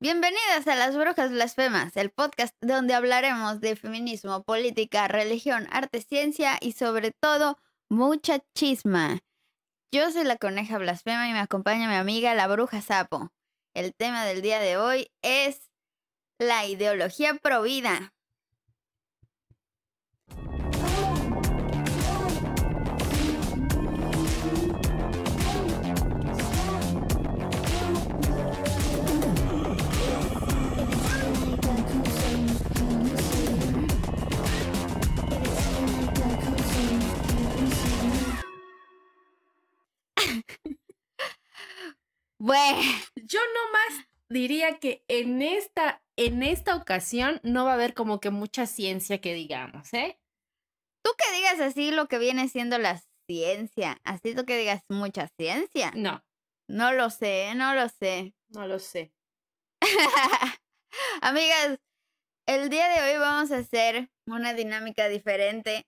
Bienvenidas a Las Brujas Blasfemas, el podcast donde hablaremos de feminismo, política, religión, arte, ciencia y sobre todo mucha chisma. Yo soy la coneja blasfema y me acompaña mi amiga la bruja sapo. El tema del día de hoy es la ideología provida. Bueno, Yo nomás diría que en esta, en esta ocasión no va a haber como que mucha ciencia que digamos, ¿eh? tú que digas así lo que viene siendo la ciencia, así tú que digas mucha ciencia. No, No lo sé, no lo sé. no lo sé. Amigas, el día de hoy vamos a hacer una dinámica diferente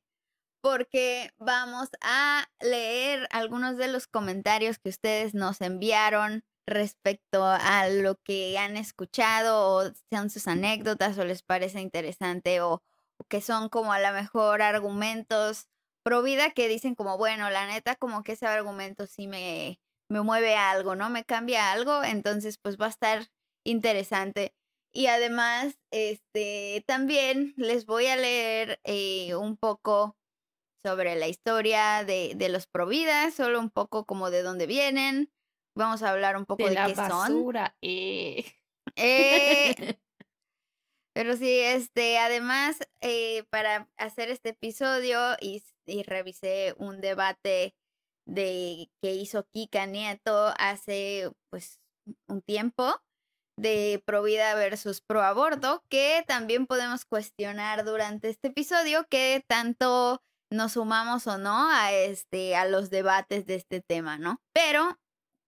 porque vamos a leer algunos de los comentarios que ustedes nos enviaron respecto a lo que han escuchado o sean sus anécdotas o les parece interesante o, que son como a lo mejor argumentos pro vida que dicen como, bueno, la neta como que ese argumento sí me, me mueve algo, ¿no? Me cambia algo, entonces pues va a estar interesante. Y además, este, también les voy a leer eh, un poco sobre la historia de, de los Providas, solo un poco como de dónde vienen. Vamos a hablar un poco De de, la qué son. basura, eh. Eh, pero sí, este, además, eh, para hacer este episodio y, y revisé un debate de que hizo Kika Nieto hace pues un tiempo de pro vida versus pro aborto, que también podemos cuestionar durante este episodio que tanto nos sumamos o no a este a los debates de este tema, ¿no? Pero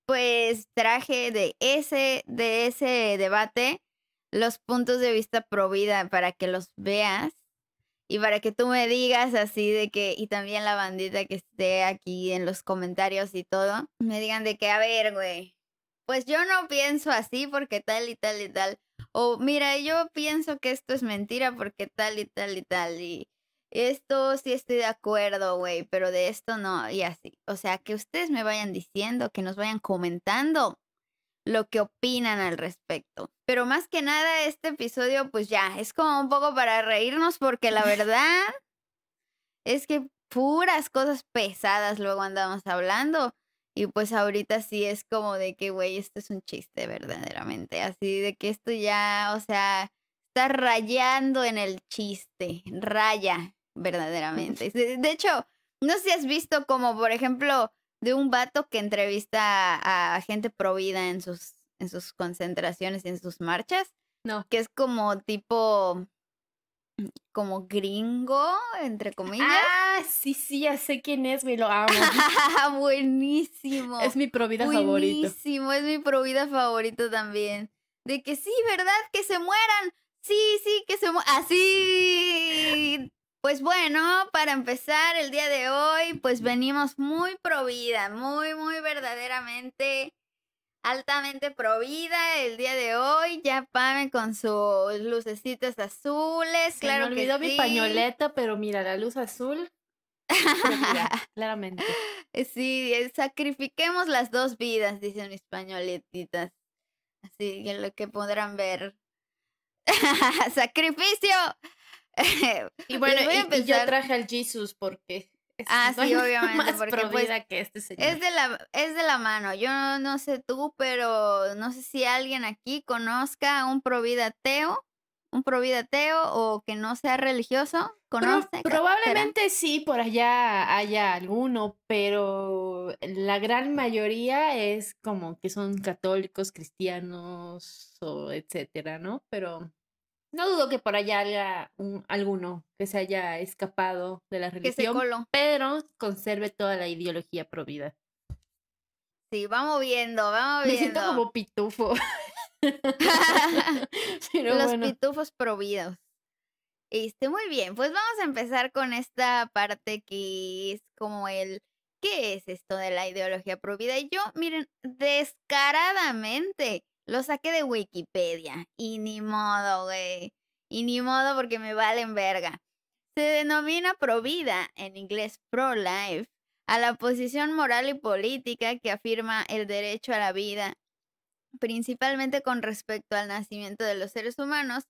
pues traje de ese de ese debate los puntos de vista pro vida para que los veas y para que tú me digas así de que, y también la bandita que esté aquí en los comentarios y todo, me digan de que, a ver, güey, pues yo no pienso así porque tal y tal y tal. O mira, yo pienso que esto es mentira porque tal y tal y tal. Y esto sí estoy de acuerdo, güey, pero de esto no, y así. O sea, que ustedes me vayan diciendo, que nos vayan comentando lo que opinan al respecto. Pero más que nada, este episodio, pues ya, es como un poco para reírnos porque la verdad es que puras cosas pesadas luego andamos hablando. Y pues ahorita sí es como de que, güey, esto es un chiste verdaderamente. Así de que esto ya, o sea, está rayando en el chiste. Raya, verdaderamente. De de hecho, no sé si has visto como, por ejemplo, de un vato que entrevista a, a gente provida en sus, en sus concentraciones y en sus marchas, No. que es como tipo, como gringo, entre comillas. Ah, sí, sí, ya sé quién es, me lo amo. Buenísimo. es mi provida favorito. Buenísimo, es mi provida favorito también. De que sí, ¿verdad? Que se mueran. Sí, sí, que se mueran. Así. Pues bueno, para empezar el día de hoy, pues venimos muy provida, muy, muy verdaderamente, altamente provida el día de hoy. Ya Pame con sus lucecitas azules, claro me que olvidó mi sí. pañoleta, pero mira, la luz azul. provida, claramente. Sí, eh, sacrifiquemos las dos vidas, dicen mis pañoletitas. Así que lo que podrán ver. ¡Sacrificio! Y bueno, voy a y- y, yo traje al Jesus porque Ah, sí, obviamente, más porque, pues, que este señor. Es de la, es de la mano. Yo no, no sé tú, pero no sé si alguien aquí conozca un provida ateo, un provida ateo o que no sea religioso. ¿Conoce? Probablemente sí, por allá haya alguno, pero la gran mayoría es como que son católicos, cristianos o etcétera, ¿no? Pero no dudo que por allá haya un- alguno que se haya escapado de la religión, pero conserve toda la ideología provida. Sí, vamos viendo, vamos Me viendo. siento como pitufo. pero Los bueno. pitufos providos. Este, muy bien, pues vamos a empezar con esta parte que es como el ¿qué es esto de la ideología provida? Y yo, miren, descaradamente Lo saqué de Wikipedia y ni modo, güey. Y ni modo porque me valen verga. Se denomina provida, en inglés pro-life, a la posición moral y política que afirma el derecho a la vida, principalmente con respecto al nacimiento de los seres humanos,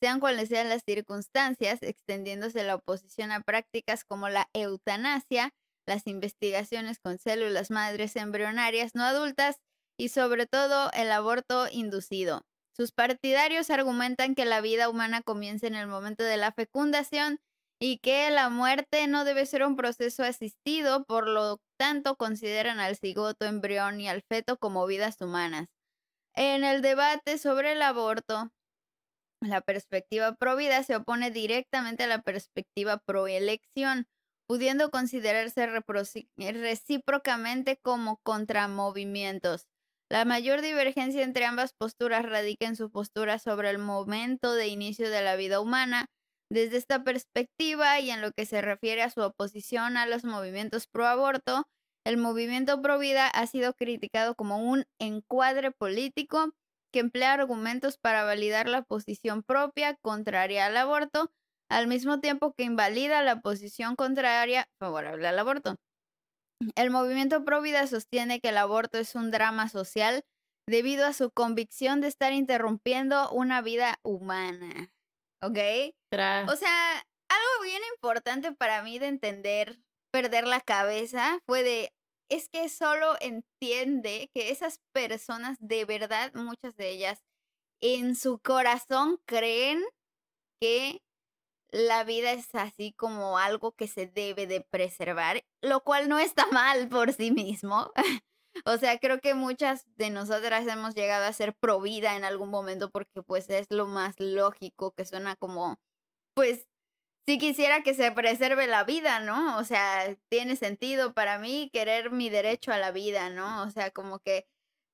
sean cuales sean las circunstancias, extendiéndose la oposición a prácticas como la eutanasia, las investigaciones con células madres embrionarias no adultas y sobre todo el aborto inducido. Sus partidarios argumentan que la vida humana comienza en el momento de la fecundación y que la muerte no debe ser un proceso asistido, por lo tanto consideran al cigoto, embrión y al feto como vidas humanas. En el debate sobre el aborto, la perspectiva pro vida se opone directamente a la perspectiva pro elección, pudiendo considerarse recíprocamente como contramovimientos. La mayor divergencia entre ambas posturas radica en su postura sobre el momento de inicio de la vida humana, desde esta perspectiva y en lo que se refiere a su oposición a los movimientos pro aborto, el movimiento pro vida ha sido criticado como un encuadre político que emplea argumentos para validar la posición propia contraria al aborto, al mismo tiempo que invalida la posición contraria favorable al aborto. El movimiento pro vida sostiene que el aborto es un drama social debido a su convicción de estar interrumpiendo una vida humana. ¿Ok? O sea, algo bien importante para mí de entender, perder la cabeza, fue de, es que solo entiende que esas personas, de verdad, muchas de ellas, en su corazón creen que la vida es así como algo que se debe de preservar, lo cual no está mal por sí mismo. o sea, creo que muchas de nosotras hemos llegado a ser pro vida en algún momento porque pues es lo más lógico que suena como, pues, si quisiera que se preserve la vida, ¿no? O sea, tiene sentido para mí querer mi derecho a la vida, ¿no? O sea, como que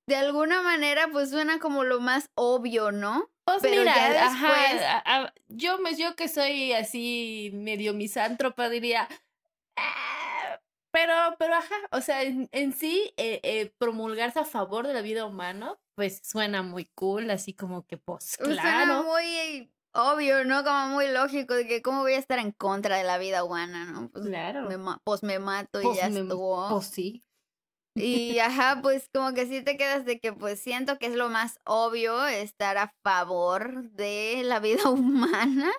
de alguna manera pues suena como lo más obvio, ¿no? Pues mira, ajá, yo, yo que soy así medio misántropa diría, ah", pero, pero ajá, o sea, en, sí eh, eh, promulgarse a favor de la vida humana, pues suena muy cool, así como que pues, pues claro. Suena muy obvio, ¿no? Como muy lógico de que cómo voy a estar en contra de la vida humana, ¿no? Pues claro. Me, pues me mato y pues ya estuvo. Pues sí. Y ajá, pues como que sí te quedas de que pues siento que es lo más obvio estar a favor de la vida humana,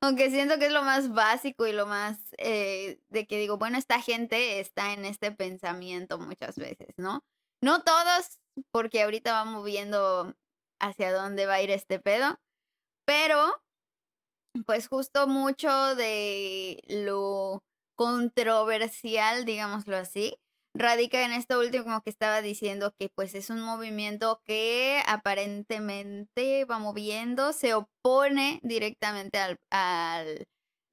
aunque siento que es lo más básico y lo más eh, de que digo, bueno, esta gente está en este pensamiento muchas veces, ¿no? No todos, porque ahorita vamos viendo hacia dónde va a ir este pedo, pero pues justo mucho de lo controversial, digámoslo así, radica en esto último que estaba diciendo, que pues es un movimiento que aparentemente va moviendo, se opone directamente al, al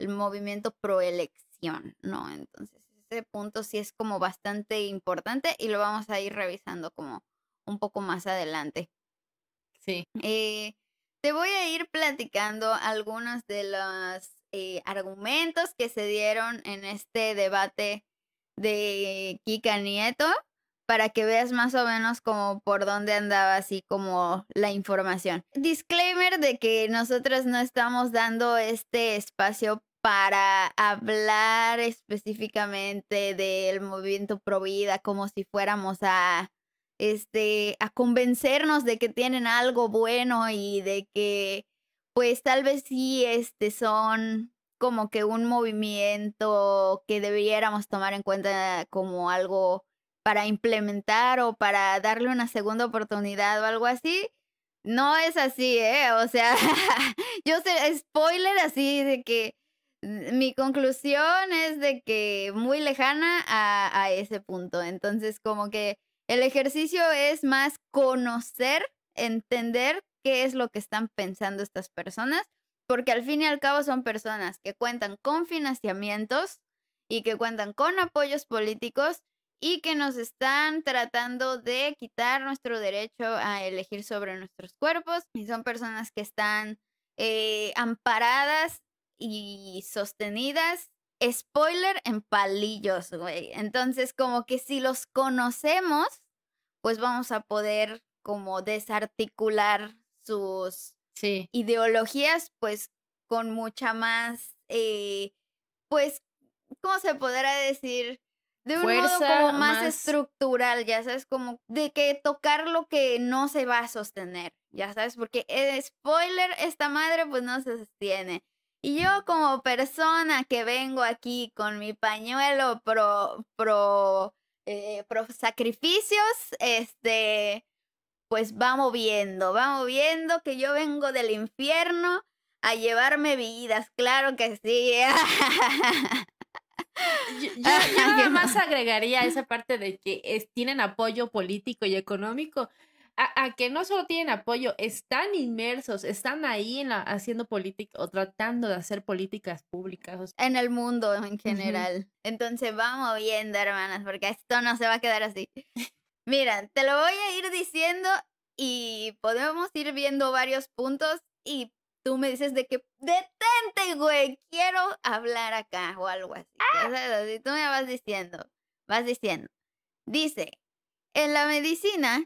movimiento proelección, ¿no? Entonces, ese punto sí es como bastante importante y lo vamos a ir revisando como un poco más adelante. Sí. Eh, te voy a ir platicando algunos de los eh, argumentos que se dieron en este debate de Kika Nieto para que veas más o menos como por dónde andaba así como la información. Disclaimer de que nosotros no estamos dando este espacio para hablar específicamente del movimiento pro vida como si fuéramos a este a convencernos de que tienen algo bueno y de que pues tal vez sí este son como que un movimiento que debiéramos tomar en cuenta como algo para implementar o para darle una segunda oportunidad o algo así. No es así, ¿eh? O sea, yo sé, spoiler así de que mi conclusión es de que muy lejana a, a ese punto. Entonces, como que el ejercicio es más conocer, entender qué es lo que están pensando estas personas porque al fin y al cabo son personas que cuentan con financiamientos y que cuentan con apoyos políticos y que nos están tratando de quitar nuestro derecho a elegir sobre nuestros cuerpos y son personas que están eh, amparadas y sostenidas, spoiler, en palillos, güey. Entonces, como que si los conocemos, pues vamos a poder como desarticular sus Sí. ideologías, pues con mucha más, eh, pues, ¿cómo se podrá decir? De un modo como más, más- estructural, ya sabes, como de que tocar lo que no se va a sostener, ya sabes, porque eh, spoiler, esta madre pues no se sostiene. Y yo como persona que vengo aquí con mi pañuelo pro, pro, eh, pro sacrificios, este, pues va moviendo, va moviendo que yo vengo del infierno a llevarme vidas, claro que sí. Yo, yo- yo nada más agregaría esa parte de que es- tienen apoyo político y económico. A, a que no solo tienen apoyo, están inmersos, están ahí en la, haciendo política o tratando de hacer políticas públicas. o sea, en el mundo en general. Entonces va moviendo, hermanas, porque esto no se va a quedar así. Mira, te lo voy a ir diciendo y podemos ir viendo varios puntos y tú me dices de que detente, güey, quiero hablar acá o algo así. Sabes, así tú me vas diciendo, vas diciendo. Dice, en la medicina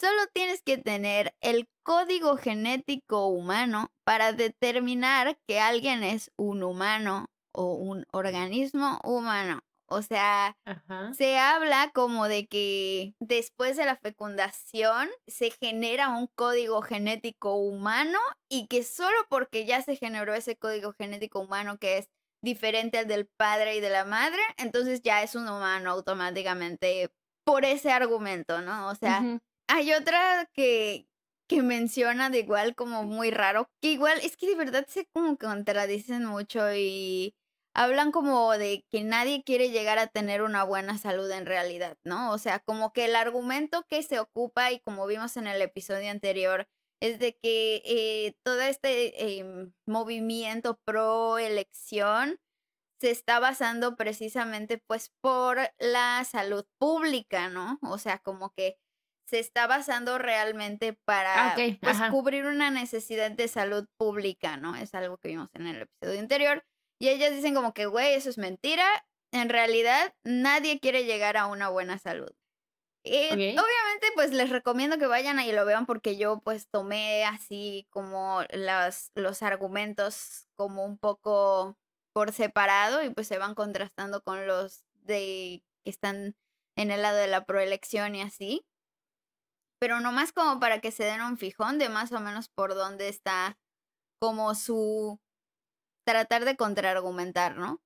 solo tienes que tener el código genético humano para determinar que alguien es un humano o un organismo humano. O sea, Ajá. se habla como de que después de la fecundación se genera un código genético humano y que solo porque ya se generó ese código genético humano que es diferente al del padre y de la madre, entonces ya es un humano automáticamente por ese argumento, ¿no? O sea, hay otra que, que menciona de igual como muy raro, que igual es que de verdad se como contradicen mucho y hablan como de que nadie quiere llegar a tener una buena salud en realidad, ¿no? O sea, como que el argumento que se ocupa y como vimos en el episodio anterior es de que eh, todo este em, movimiento pro elección se está basando precisamente pues por la salud pública, ¿no? O sea, como que se está basando realmente para Ah, ok, pues cubrir una necesidad de salud pública, ¿no? Es algo que vimos en el episodio anterior. Y ellas dicen como que, güey, eso es mentira. En realidad, nadie quiere llegar a una buena salud. Ok. Obviamente, pues les recomiendo que vayan y lo vean porque yo pues tomé así como las, los argumentos como un poco por separado y pues se van contrastando con los de que están en el lado de la proelección y así. Pero nomás como para que se den un fijón de más o menos por dónde está como su tratar de contraargumentar, ¿no?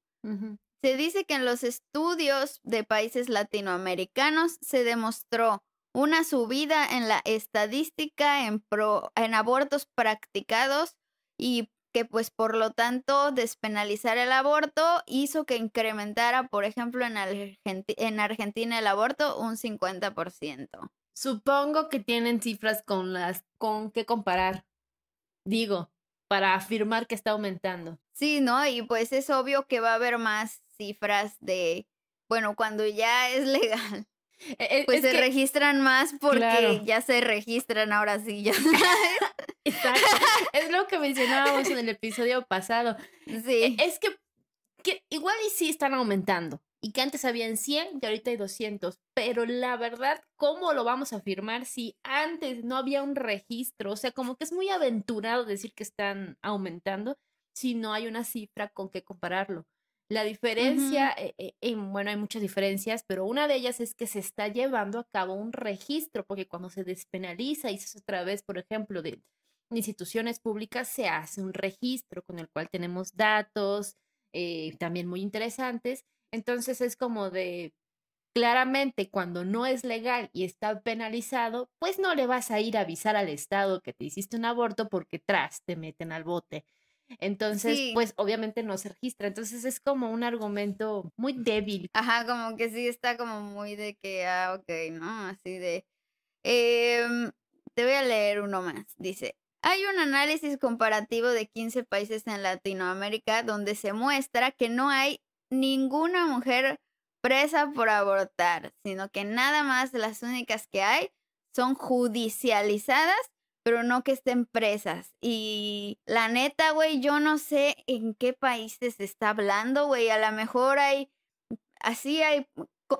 Se dice que en los estudios de países latinoamericanos se demostró una subida en la estadística en, pro- en abortos practicados y que pues por lo tanto despenalizar el aborto hizo que incrementara, por ejemplo, en, Argenti- en Argentina el aborto un 50%. Supongo que tienen cifras con las con qué comparar. Digo, para afirmar que está aumentando. Sí, ¿no? Y pues es obvio que va a haber más cifras de, bueno, cuando ya es legal. E- e- Pues es se que- registran más porque Claro. ya se registran ahora sí, ya. Exacto. Es lo que mencionábamos en el episodio pasado. E- sí. Es que, que igual y sí están aumentando. Y que antes habían 100 y ahorita hay 200. Pero la verdad, ¿cómo lo vamos a afirmar si antes no había un registro? O sea, como que es muy aventurado decir que están aumentando si no hay una cifra con que compararlo. La diferencia, eh, eh, en- bueno, hay muchas diferencias, pero una de ellas es que se está llevando a cabo un registro, porque cuando se despenaliza y se hace otra vez, por ejemplo, de instituciones públicas, se hace un registro con el cual tenemos datos eh, también muy interesantes. Entonces es como de, claramente cuando no es legal y está penalizado, pues no le vas a ir a avisar al Estado que te hiciste un aborto porque tras te meten al bote. Entonces, Sí. pues obviamente no se registra. Entonces es como un argumento muy débil. Ajá, como que sí está como muy de que, ah, ok, ¿no? Así de... Em, te voy a leer uno más. Dice, hay un análisis comparativo de 15 países en Latinoamérica donde se muestra que no hay ninguna mujer presa por abortar, sino que nada más las únicas que hay son judicializadas, pero no que estén presas. Y la neta, güey, yo no sé en qué países se está hablando, güey. A lo mejor hay, así hay,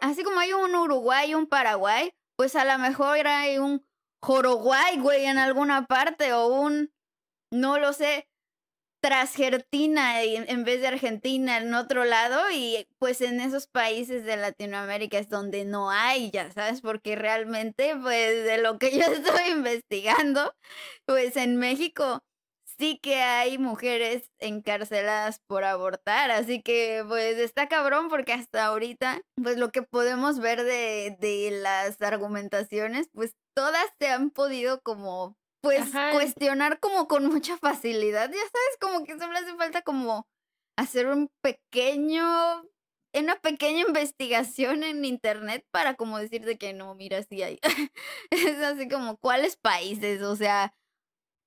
así como hay un Uruguay un Paraguay, pues a lo mejor hay un Joroguay, güey, en alguna parte, o un, no lo sé, Trasgertina en vez de Argentina en otro lado y pues en esos países de Latinoamérica es donde no hay, ya sabes, porque realmente pues de lo que yo estoy investigando, pues en México sí que hay mujeres encarceladas por abortar, así que pues está cabrón porque hasta ahorita pues lo que podemos ver de, de las argumentaciones pues todas se han podido como pues cuestionar como con mucha facilidad, ya sabes, como que solo hace falta como hacer un pequeño, una pequeña investigación en internet para como decirte que no, mira, sí hay. es así como, ¿cuáles países? O sea,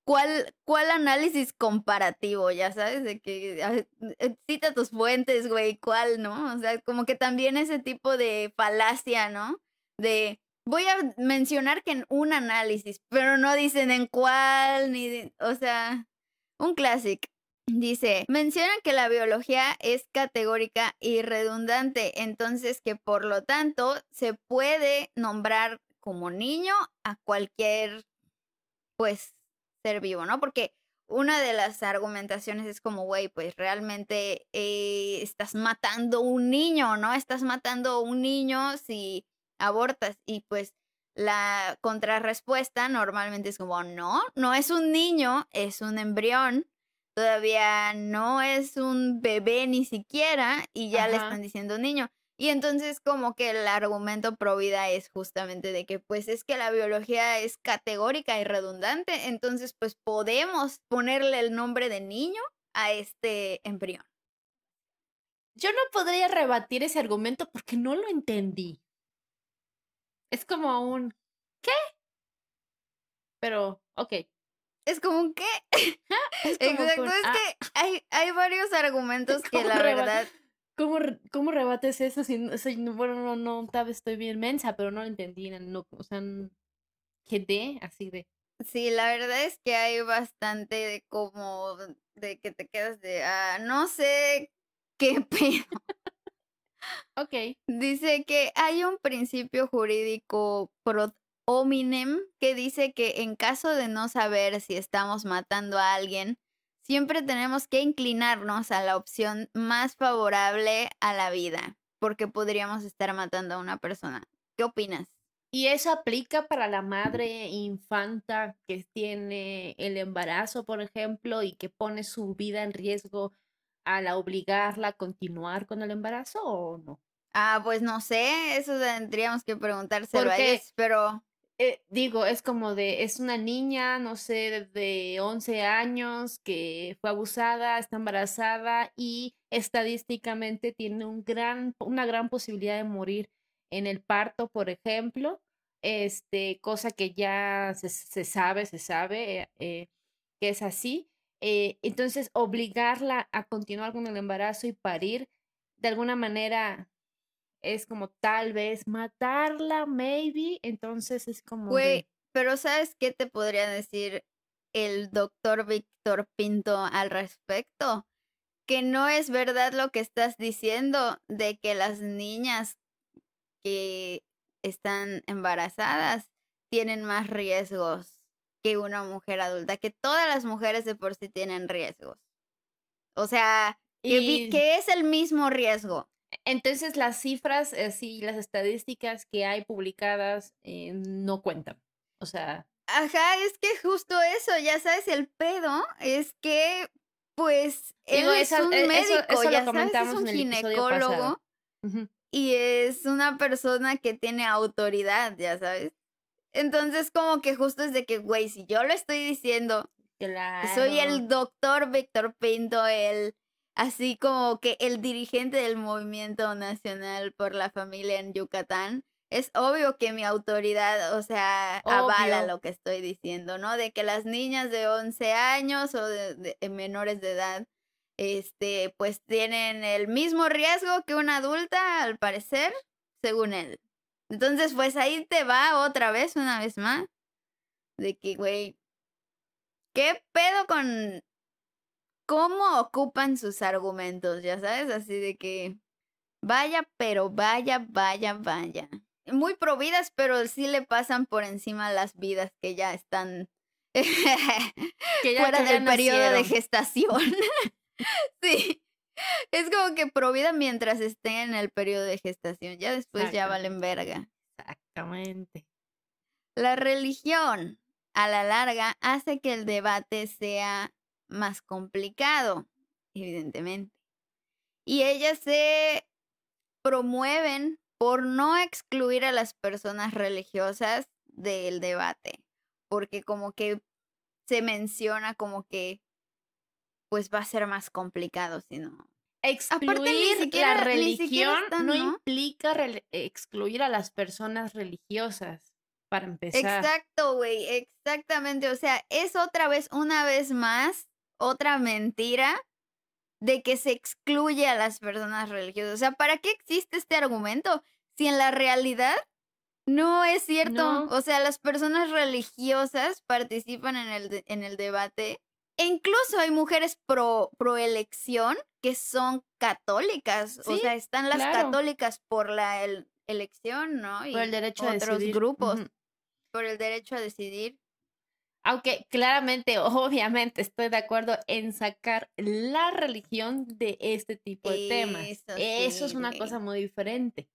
¿cuál, cuál análisis comparativo? Ya sabes, de que eh, cita tus fuentes, güey, ¿cuál, no? O sea, como que también ese tipo de falacia, ¿no? De voy a mencionar que en un análisis, pero no dicen en cuál, ni, o sea, un clásico. Dice, mencionan que la biología es categórica y redundante, entonces que por lo tanto se puede nombrar como niño a cualquier, pues, ser vivo, ¿no? Porque una de las argumentaciones es como, güey, pues realmente eh, estás matando un niño, ¿no? Estás matando un niño si abortas y pues la contrarrespuesta normalmente es como, no, no es un niño, es un embrión, todavía no es un bebé ni siquiera y ya le están diciendo niño. Y entonces como que el argumento pro vida es justamente de que pues es que la biología es categórica y redundante, entonces pues podemos ponerle el nombre de niño a este embrión. Yo no podría rebatir ese argumento porque no lo entendí. Es como un ¿qué? Pero, ok. Es como un ¿qué? Exacto, es ah. que hay, hay varios argumentos que la verdad. ¿Cómo, ¿Cómo rebates eso? Si, bueno, no, no, tal vez estoy bien mensa, pero no lo entendí. No, o sea, quedé así de. Sí, la verdad es que hay bastante de como de que te quedas de, ah, no sé qué pedo. Ok. Dice que hay un principio jurídico pro hominem que dice que en caso de no saber si estamos matando a alguien, siempre tenemos que inclinarnos a la opción más favorable a la vida, porque podríamos estar matando a una persona. ¿Qué opinas? Y eso aplica para la madre infanta que tiene el embarazo, por ejemplo, y que pone su vida en riesgo al obligarla a continuar con el embarazo o no? Ah, pues no sé, eso tendríamos que preguntárselo a ellos, pero... Eh, digo, es como de, es una niña, no sé, de 11 años que fue abusada, está embarazada y estadísticamente tiene un gran, una gran posibilidad de morir en el parto, por ejemplo, este, cosa que ya se, sabe, se sabe eh, que es así. Eh, entonces, obligarla a continuar con el embarazo y parir, de alguna manera es como tal vez matarla, maybe. Entonces es como. Güey, pero ¿sabes qué te podría decir el doctor Víctor Pinto al respecto? Que no es verdad lo que estás diciendo de que las niñas que están embarazadas tienen más riesgos que una mujer adulta, que todas las mujeres de por sí tienen riesgos. O sea, que, es el mismo riesgo. Entonces las cifras, así, las estadísticas que hay publicadas eh, no cuentan. O sea. Ajá, es que justo eso, ya sabes, el pedo es que, pues, él es un e, médico, ya sabes, es un ginecólogo y es una persona que tiene autoridad, ya sabes. Entonces, como que justo es de que, güey, si yo lo estoy diciendo, soy el doctor Víctor Pinto, el así como que el dirigente del movimiento nacional por la familia en Yucatán, es obvio que mi autoridad, o sea, avala lo que estoy diciendo, ¿no? De que las niñas de 11 años o de, menores de edad, este, pues tienen el mismo riesgo que una adulta, al parecer, según él. Entonces, pues ahí te va otra vez, una vez más, de que, güey, ¿qué pedo con cómo ocupan sus argumentos? Ya sabes, así de que, vaya, pero vaya, vaya, vaya. muy providas, pero sí le pasan por encima las vidas que ya están fuera del periodo de gestación. sí. Es como que provida mientras esté en el periodo de gestación. Ya después ya valen verga. Exactamente. La religión, a la larga, hace que el debate sea más complicado, evidentemente. Y ellas se promueven por no excluir a las personas religiosas del debate, porque como que se menciona como que pues va a ser más complicado si no. Excluir la religión no, implica excluir a las personas religiosas, para empezar. Exacto, güey, exactamente. O sea, es otra vez, una vez más, otra mentira de que se excluye a las personas religiosas. O sea, ¿para qué existe este argumento? Si en la realidad no es cierto. O sea, las personas religiosas participan en el, en el debate. E incluso hay mujeres pro, pro elección que son católicas. o sea, están las católicas por la elección, ¿no? Y por el derecho a decidir. grupos. Por el derecho a decidir. Aunque claramente, obviamente, estoy de acuerdo en sacar la religión de este tipo de temas. Eso es una cosa muy diferente.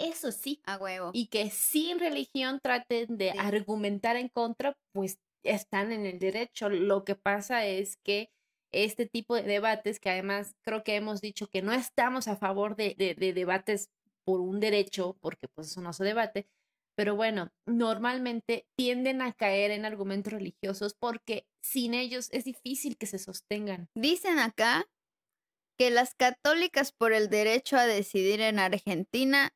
Eso sí. A huevo. Y que sin religión traten de argumentar en contra, pues están en el derecho. Lo que pasa es que este tipo de debates, que además creo que hemos dicho que no estamos a favor de, de debates por un derecho, porque pues eso no se debate, pero bueno, normalmente tienden a caer en argumentos religiosos porque sin ellos es difícil que se sostengan. Dicen acá que las católicas por el derecho a decidir en Argentina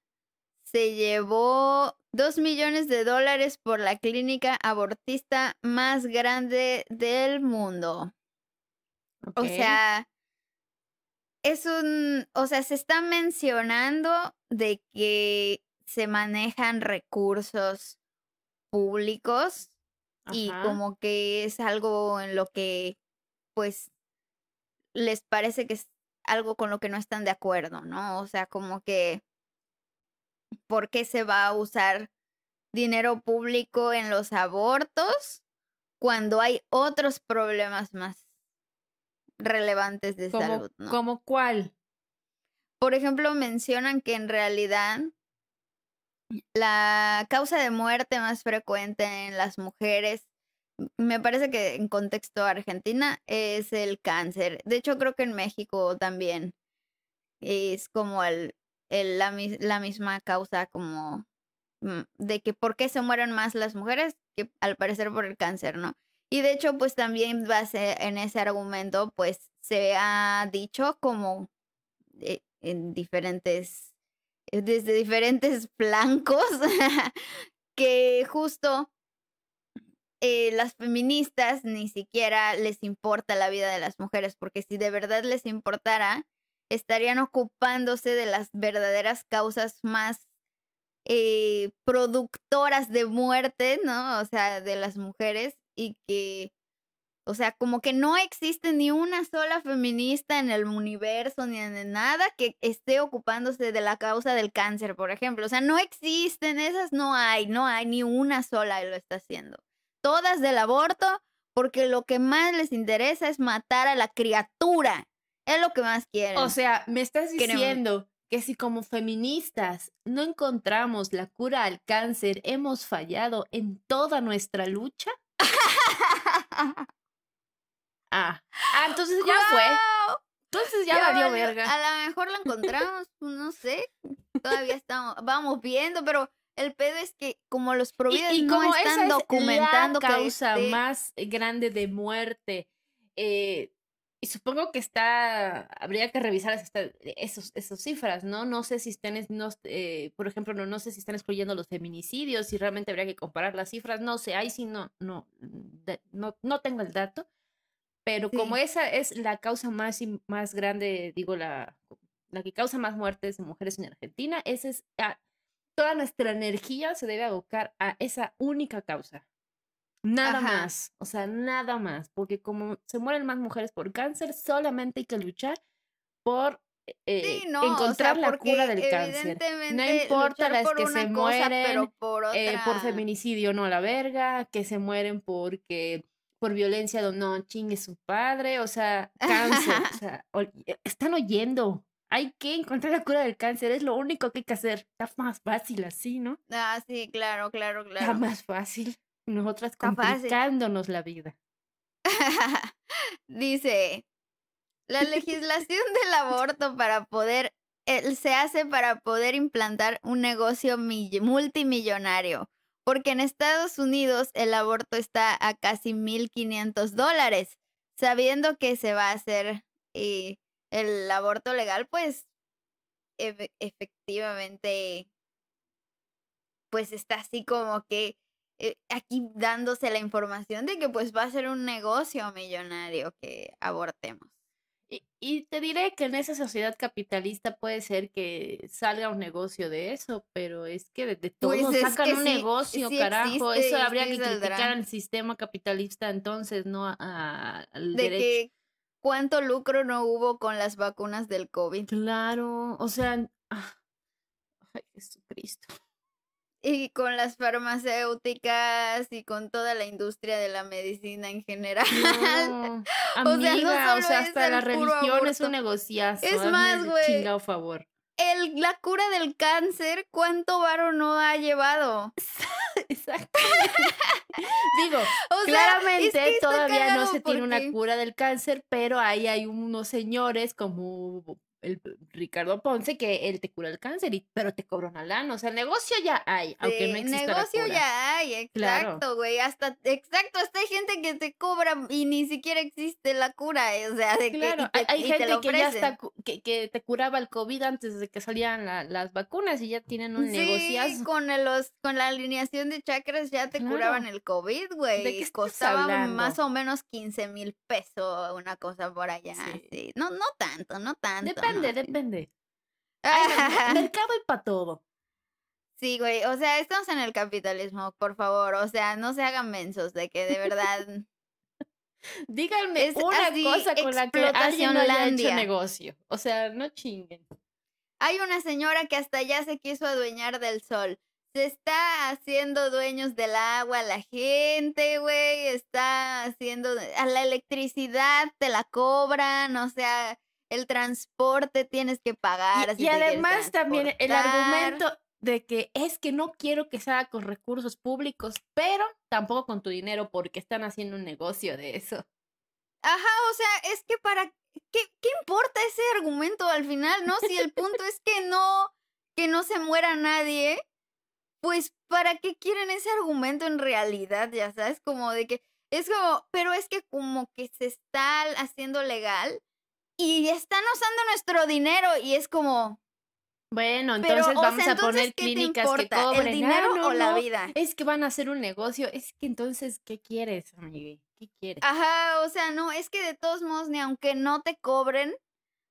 se llevó dos millones de dólares por la clínica abortista más grande del mundo. O sea, es un, o sea, se está mencionando de que se manejan recursos públicos y como que es algo en lo que pues les parece que es algo con lo que no están de acuerdo, ¿no? O sea, como que ¿por qué se va a usar dinero público en los abortos cuando hay otros problemas más relevantes de salud? ¿no? ¿Como cuál? Por ejemplo, mencionan que en realidad la causa de muerte más frecuente en las mujeres, me parece que en contexto Argentina, es el cáncer. De hecho, creo que en México también es como el, la, misma causa como mm, de que por qué se mueren más las mujeres que al parecer por el cáncer, ¿no? Y de hecho, pues también base en ese argumento, pues se ha dicho como eh, en diferentes desde diferentes flancos que justo eh, las feministas ni siquiera les importa la vida de las mujeres, porque si de verdad les importara, estarían ocupándose de las verdaderas causas más eh, productoras de muerte, ¿no? O sea, de las mujeres y que o sea, como que no existe ni una sola feminista en el universo ni en nada que esté ocupándose de la causa del cáncer, por ejemplo. O sea, no existen esas, no hay, no hay ni una sola y lo está haciendo. Todas del aborto, porque lo que más les interesa es matar a la criatura. Es lo que más quieren. O sea, me estás diciendo que si como feministas no encontramos la cura al cáncer, hemos fallado en toda nuestra lucha. Ah, ah entonces ya fue. Entonces ya, valió verga. A lo mejor la encontramos, pues, no sé. Todavía estamos, vamos viendo, pero el pedo es que como los providas no están documentando la causa más grande de muerte. Eh, y supongo que está, habría que revisar esos, esos cifras, ¿no? No sé si están, no, eh, por ejemplo, no, no sé si están excluyendo los feminicidios, si realmente habría que comparar las cifras, no sé, ahí sí no, no, no, no tengo el dato, pero como esa es la causa más, más grande, digo, la, la que causa más muertes de mujeres en Argentina, esa es, ah, toda nuestra energía se debe abocar a esa única causa. Nada más, o sea, nada más, porque como se mueren más mujeres por cáncer, solamente hay que luchar por eh, encontrar la cura del cáncer. No importa las que se mueren por, eh, por, feminicidio, no a la verga, que se mueren porque por violencia, no chingue su padre, o sea, cáncer, o sea, eh, están oyendo. Hay que encontrar la cura del cáncer, es lo único que hay que hacer. Está más fácil así, ¿no? Ah, sí, claro, claro, claro. Está más fácil. Nosotras complicándonos la vida. Dice, la legislación del aborto para poder, se hace para poder implantar un negocio multimillonario, porque en Estados Unidos el aborto está a casi 1.500 dólares. Sabiendo que se va a hacer eh, el aborto legal, pues efectivamente, pues está así como que eh, aquí dándose la información de que pues va a ser un negocio millonario que abortemos. Y, te diré que en esa sociedad capitalista puede ser que salga un negocio de eso, pero es que de, todo pues sacan un negocio, carajo. eso habría que criticar al sistema capitalista entonces, no a, al de Que cuánto lucro no hubo con las vacunas del COVID. Claro, o sea, ah, ay, Jesucristo y con las farmacéuticas y con toda la industria de la medicina en general. o sea, no o sea hasta la religión es un negociazo. Es más, güey. favor. El, la cura del cáncer, ¿cuánto varo no ha llevado? Exacto. Digo, claramente todavía no se tiene una cura del cáncer, pero ahí hay unos señores como el Ricardo Ponce que él te cura el cáncer, y, pero te cobra una lana. O sea, negocio ya hay, aunque no exista negocio ya hay, exacto, güey. Hasta, exacto, hasta hay gente que te cobra y ni siquiera existe la cura. Eh, o sea, de claro, que, hay, gente que ya está, que, que, te curaba el COVID antes de que salieran las vacunas y ya tienen un sí, Con, los, con la alineación de chakras ya te curaban el COVID, güey. ¿De qué Costaba más o menos 15 mil pesos una cosa por allá. Sí. No, no tanto, no tanto depende, depende. Hay mercado y para todo. Sí, güey, o sea, estamos en el capitalismo, por favor, o sea, no se hagan mensos de que de verdad... Díganme una cosa con la que alguien haya hecho negocio, o sea, no chinguen. Hay una señora que hasta ya se quiso adueñar del sol. Se está haciendo dueños del agua la gente, güey. Está haciendo... A la electricidad te la cobran, o sea el transporte tienes que pagar. Y, además también el argumento de que es que no quiero que se haga con recursos públicos, pero tampoco con tu dinero porque están haciendo un negocio de eso. Ajá, o sea, es que para ¿qué, qué importa ese argumento al final, no? Si el punto es que no que no se muera nadie, pues ¿para qué quieren ese argumento en realidad? Ya sabes, como de que es como, pero es que como que se está haciendo legal y están usando nuestro dinero y es como... Bueno, entonces vamos a poner clínicas que cobren. ¿El dinero o la vida? Es que van a hacer un negocio. Es que entonces, ¿qué quieres, amigo? ¿Qué quieres? Ajá, o sea, no, es que de todos modos, ni aunque no te cobren,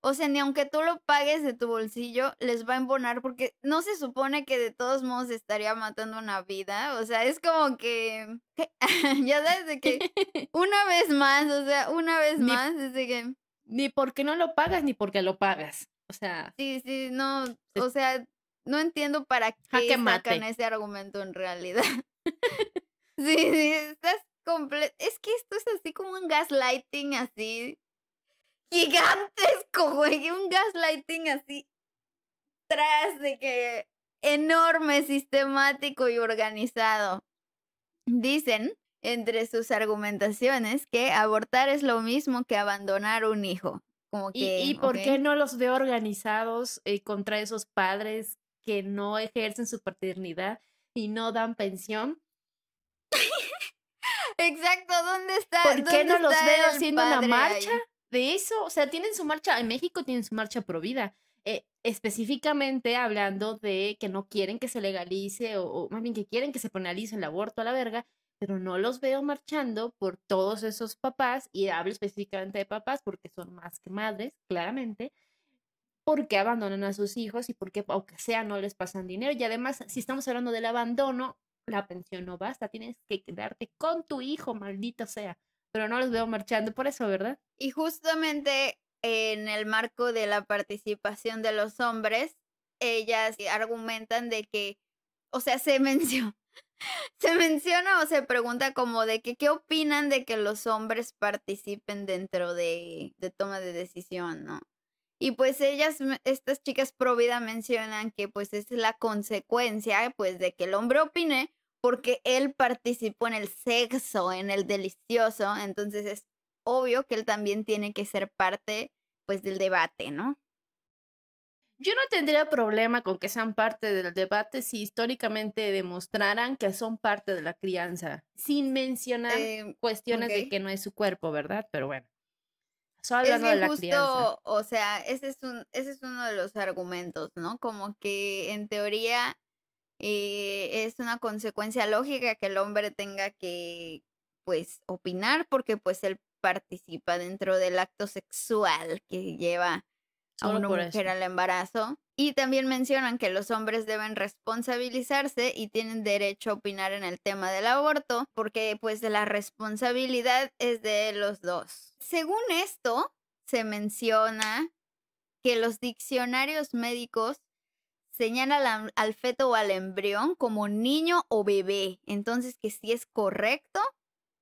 o sea, ni aunque tú lo pagues de tu bolsillo, les va a embonar porque no se supone que de todos modos estaría matando una vida. O sea, es como que, ya sabes de que una vez más, o sea, una vez más, desde que ni porque no lo pagas ni porque lo pagas. O sea. Sí, sí, no. O sea, no entiendo para qué sacan ese argumento en realidad. sí, sí, estás completo. Es que esto es así como un gaslighting así. Gigantesco, güey. Un gaslighting así. Tras de que. Enorme, sistemático y organizado. Dicen entre sus argumentaciones que abortar es lo mismo que abandonar un hijo. Como que, ¿Y, por qué no los veo organizados eh, contra esos padres que no ejercen su paternidad y no dan pensión? Exacto, ¿dónde está? ¿Por qué no los veo haciendo una marcha de eso? O sea, tienen su marcha, en México tienen su marcha pro vida. Eh, específicamente hablando de que no quieren que se legalice o, o, más bien que quieren que se penalice el aborto a la verga pero no los veo marchando por todos esos papás, y hablo específicamente de papás porque son más que madres, claramente, porque abandonan a sus hijos y porque, aunque sea, no les pasan dinero. Y además, si estamos hablando del abandono, la pensión no basta, tienes que quedarte con tu hijo, maldito sea. Pero no los veo marchando por eso, ¿verdad? Y justamente en el marco de la participación de los hombres, ellas argumentan de que, o sea, se menciona, se menciona o se pregunta como de que qué opinan de que los hombres participen dentro de, de toma de decisión, ¿no? Y pues ellas, estas chicas pro vida mencionan que pues es la consecuencia pues de que el hombre opine porque él participó en el sexo, en el delicioso, entonces es obvio que él también tiene que ser parte pues del debate, ¿no? Yo no tendría problema con que sean parte del debate si históricamente demostraran que son parte de la crianza, sin mencionar eh, cuestiones de que no es su cuerpo, ¿verdad? Pero bueno. Solo es de la justo, o sea, ese es, un, ese es uno de los argumentos, ¿no? Como que en teoría eh, es una consecuencia lógica que el hombre tenga que, pues, opinar porque pues él participa dentro del acto sexual que lleva a una mujer al embarazo. Y también mencionan que los hombres deben responsabilizarse y tienen derecho a opinar en el tema del aborto, porque pues la responsabilidad es de los dos. Según esto, se menciona que los diccionarios médicos señalan al, feto o al embrión como niño o bebé. Entonces, que si es correcto,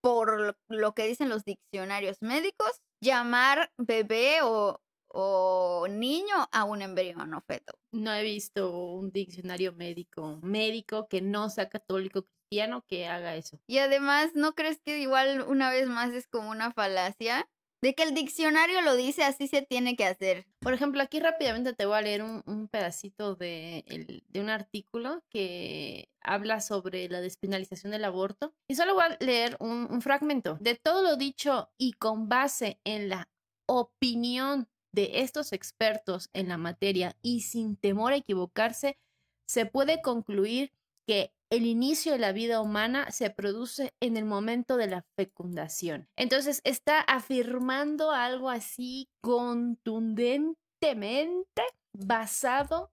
por lo que dicen los diccionarios médicos, llamar bebé o o niño a un embrión o feto. No he visto un diccionario médico, médico que no sea católico cristiano que haga eso. Y además, ¿no crees que igual una vez más es como una falacia? De que el diccionario lo dice, así se tiene que hacer. Por ejemplo, aquí rápidamente te voy a leer un, pedacito de, de, un artículo que habla sobre la despenalización del aborto. Y solo voy a leer un, un fragmento. De todo lo dicho y con base en la opinión de estos expertos en la materia y sin temor a equivocarse, se puede concluir que el inicio de la vida humana se produce en el momento de la fecundación. Entonces está afirmando algo así contundentemente basado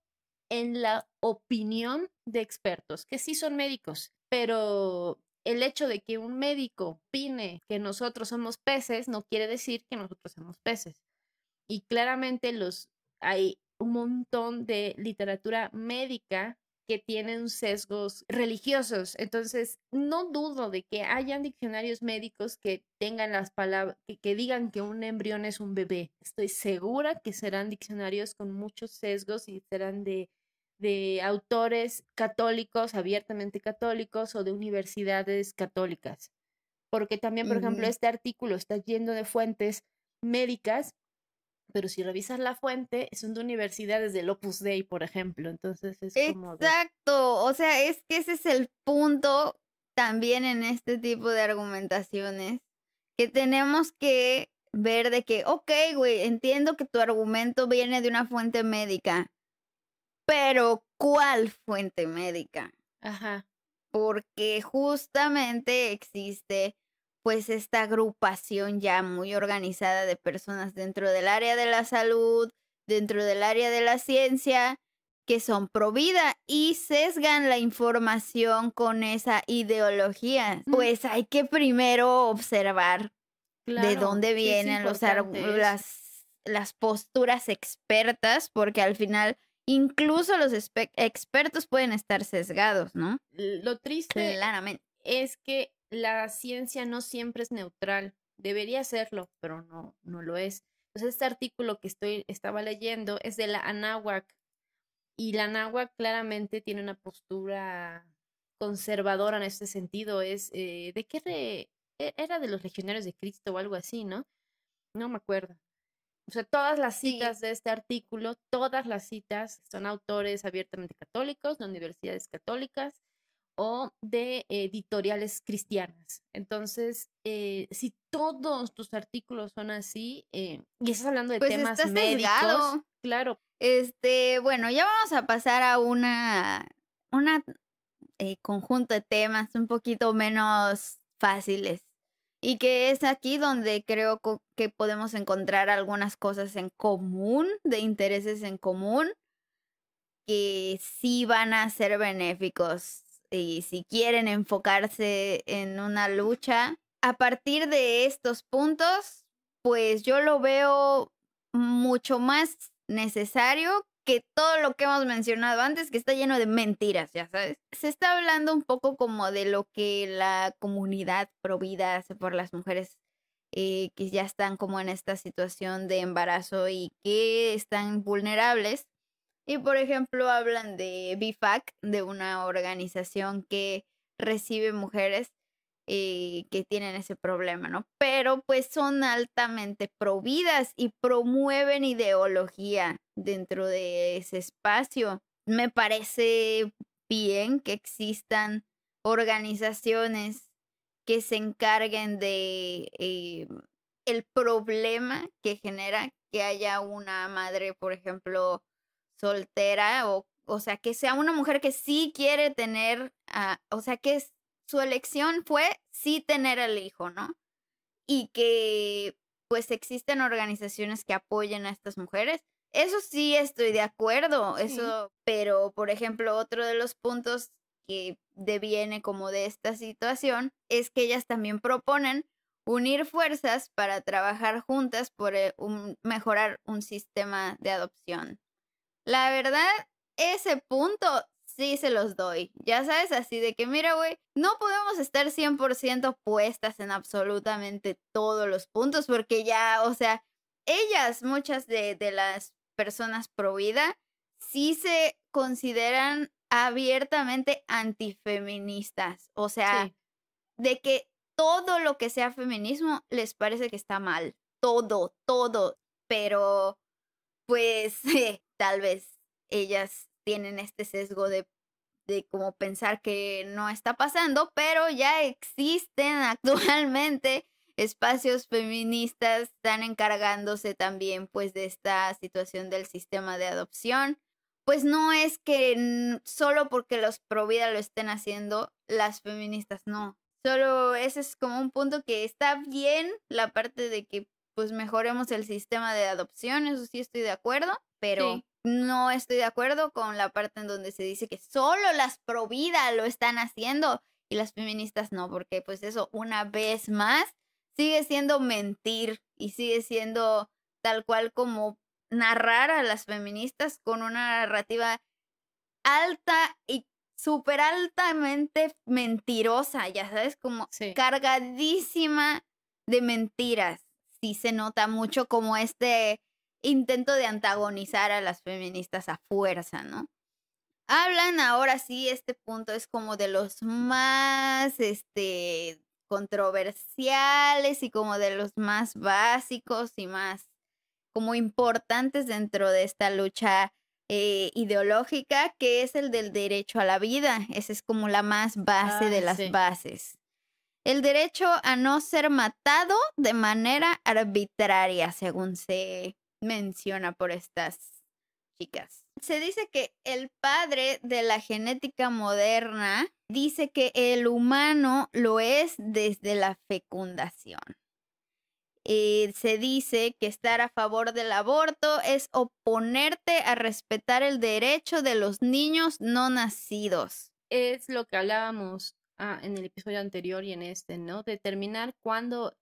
en la opinión de expertos, que sí son médicos, pero el hecho de que un médico opine que nosotros somos peces no quiere decir que nosotros somos peces y claramente los hay un montón de literatura médica que tienen sesgos religiosos. Entonces, no dudo de que hayan diccionarios médicos que tengan las palabras, que, digan que un embrión es un bebé. Estoy segura que serán diccionarios con muchos sesgos y serán de, de autores católicos, abiertamente católicos o de universidades católicas. Porque también, por ejemplo, este artículo está lleno de fuentes médicas pero si revisas la fuente, son de universidades del Opus Dei, por ejemplo. Entonces es como. Exacto. O sea, es que ese es el punto también en este tipo de argumentaciones. Que tenemos que ver de que, ok, güey, entiendo que tu argumento viene de una fuente médica. Pero, ¿cuál fuente médica? Ajá. Porque justamente existe pues esta agrupación ya muy organizada de personas dentro del área de la salud, dentro del área de la ciencia, que son pro vida y sesgan la información con esa ideología. Pues hay que primero observar de dónde vienen los las, las posturas expertas, porque al final incluso los expertos pueden estar sesgados, ¿no? Lo triste es que la ciencia no siempre es neutral. Debería serlo, pero no, no lo es. Entonces, este artículo que estoy, estaba leyendo es de la Anáhuac. Y la Anáhuac claramente tiene una postura conservadora en este sentido. Es eh, de qué e, era de los legionarios de Cristo o algo así, ¿no? No me acuerdo. O sea, todas las citas de este artículo, todas las citas son autores abiertamente católicos, de universidades católicas, o de editoriales cristianas. Entonces, eh, si todos tus artículos son así, eh, y estás hablando de pues temas médicos, claro. Este, bueno, ya vamos a pasar a una, una eh, conjunto de temas un poquito menos fáciles. Y que es aquí donde creo que podemos encontrar algunas cosas en común, de intereses en común, que sí van a ser benéficos si quieren enfocarse en una lucha, a partir de estos puntos, pues yo lo veo mucho más necesario que todo lo que hemos mencionado antes, que está lleno de mentiras, ya sabes. Se está hablando un poco como de lo que la comunidad provida hace por las mujeres eh, que ya están como en esta situación de embarazo y que están vulnerables. Y por ejemplo, hablan de BIFAC, de una organización que recibe mujeres eh, que tienen ese problema, ¿no? Pero pues son altamente providas y promueven ideología dentro de ese espacio. Me parece bien que existan organizaciones que se encarguen de eh, el problema que genera que haya una madre, por ejemplo, soltera o, o sea, que sea una mujer que sí quiere tener, o sea, que su elección fue sí tener el hijo, ¿no? Y que pues existen organizaciones que apoyen a estas mujeres. Eso sí estoy de acuerdo, eso, pero por ejemplo, otro de los puntos que deviene como de esta situación es que ellas también proponen unir fuerzas para trabajar juntas por eh, mejorar un sistema de adopción. La verdad, ese punto sí se los doy. Ya sabes, así de que, mira, güey, no podemos estar 100% puestas en absolutamente todos los puntos porque ya, o sea, ellas, muchas de, de las personas pro vida, sí se consideran abiertamente antifeministas. O sea, de que todo lo que sea feminismo les parece que está mal. Todo, todo. Pero, pues, tal vez ellas tienen este sesgo de, de como pensar que no está pasando, pero ya existen actualmente espacios feministas, están encargándose también pues de esta situación del sistema de adopción. Pues no es que solo porque los pro vida lo estén haciendo, las feministas no. Solo ese es como un punto que está bien la parte de que pues mejoremos el sistema de adopción, eso sí estoy de acuerdo, pero no estoy de acuerdo con la parte en donde se dice que solo las pro vida lo están haciendo y las feministas no, porque pues eso una vez más sigue siendo mentir y sigue siendo tal cual como narrar a las feministas con una narrativa alta y súper altamente mentirosa, ya sabes, como cargadísima de mentiras. Sí se nota mucho como este intento de antagonizar a las feministas a fuerza, ¿no? Hablan ahora sí, este punto es como de los más, este, controversiales y como de los más básicos y más como importantes dentro de esta lucha eh, ideológica, que es el del derecho a la vida. Esa es como la más base de las bases. El derecho a no ser matado de manera arbitraria, según se menciona por estas chicas. Se dice que el padre de la genética moderna dice que el humano lo es desde la fecundación. Eh, se dice que estar a favor del aborto es oponerte a respetar el derecho de los niños no nacidos. Es lo que hablábamos ah, en el episodio anterior y en este, ¿no? Determinar cuándo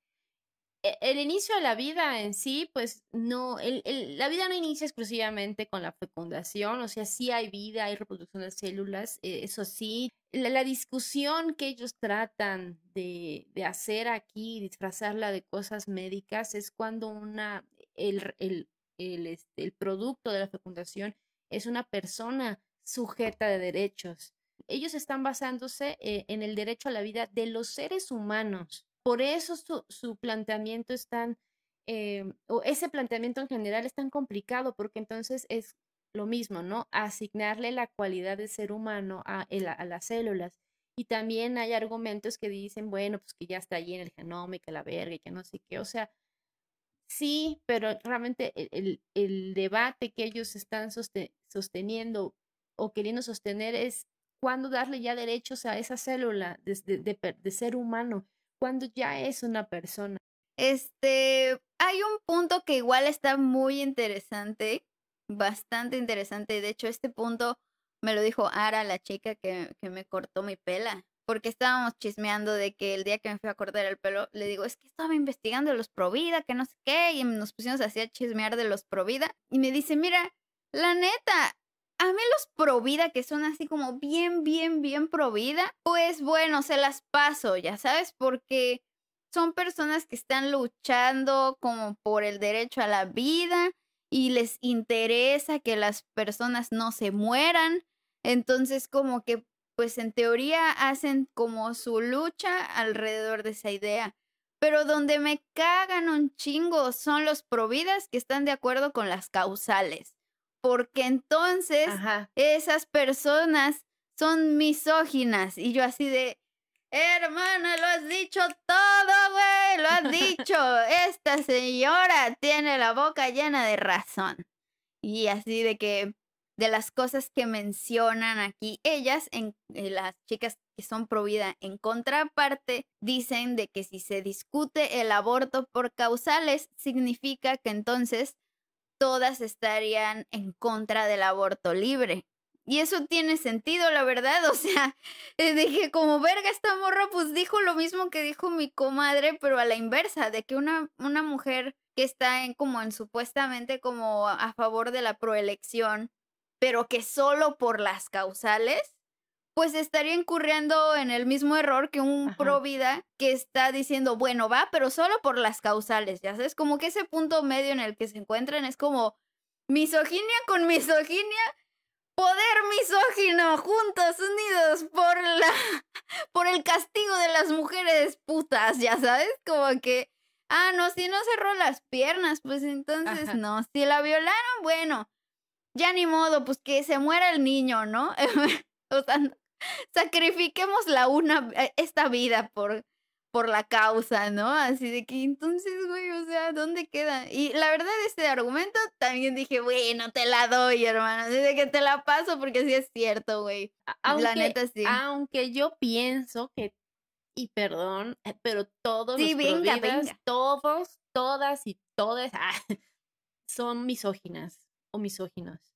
el inicio de la vida en sí, pues no, la vida no inicia exclusivamente con la fecundación, o sea, sí hay vida, hay reproducción de células, eh, eso sí. La, discusión que ellos tratan de, hacer aquí, disfrazarla de cosas médicas, es cuando una, este, el producto de la fecundación es una persona sujeta de derechos. Ellos están basándose eh, en el derecho a la vida de los seres humanos por eso su, planteamiento es tan, eh, o ese planteamiento en general es tan complicado, porque entonces es lo mismo, ¿no? Asignarle la cualidad de ser humano a, las células. Y también hay argumentos que dicen, bueno, pues que ya está allí en el genoma que la verga y que no sé qué. O sea, sí, pero realmente el, debate que ellos están sosteniendo o queriendo sostener es cuándo darle ya derechos a esa célula de ser humano cuando ya es una persona. Este, hay un punto que igual está muy interesante, bastante interesante. De hecho, este punto me lo dijo Ara, la chica que, me cortó mi pela. porque estábamos chismeando de que el día que me fui a cortar el pelo, le digo, es que estaba investigando los Provida, que no sé qué, y nos pusimos así a chismear de los Provida, y me dice, mira, la neta, a mí los Provida, que son así como bien, bien, bien Provida, pues bueno, se las paso, ya sabes, porque son personas que están luchando como por el derecho a la vida y les interesa que las personas no se mueran. Entonces, como que pues en teoría hacen como su lucha alrededor de esa idea. Pero donde me cagan un chingo son los providas que están de acuerdo con las causales. Porque entonces esas personas son misóginas. Y yo así de, hermana, lo has dicho todo, güey, lo has dicho. Esta señora tiene la boca llena de razón. Y así de que de las cosas que mencionan aquí ellas, en, eh, las chicas que son pro vida, en contraparte, dicen de que si se discute el aborto por causales, significa que entonces todas estarían en contra del aborto libre. Y eso tiene sentido, la verdad. O sea, dije, como verga esta morra, pues dijo lo mismo que dijo mi comadre, pero a la inversa, de que una, una mujer que está en como en supuestamente como a favor de la proelección pero que solo por las causales, pues estaría incurriendo en el mismo error que un pro vida que está diciendo, bueno, va, pero solo por las causales, ya sabes, como que ese punto medio en el que se encuentran es como misoginia con misoginia, poder misógino, juntos, unidos por la por el castigo de las mujeres putas, ya sabes, como que ah, no, si no cerró las piernas, pues entonces no, si la violaron, bueno, ya ni modo, pues que se muera el niño, ¿no? o sea, sacrifiquemos la una, eh, esta vida por, por la causa, ¿no? Así de que entonces, güey, o sea, ¿dónde queda? Y la verdad, este argumento también dije, bueno, te la doy, hermano, así de que te la paso porque sí es cierto, güey. la neta sí. Aunque yo pienso que, y perdón, eh, pero todos sí, venga, venga. todos, todas y todas son misóginas o misóginos.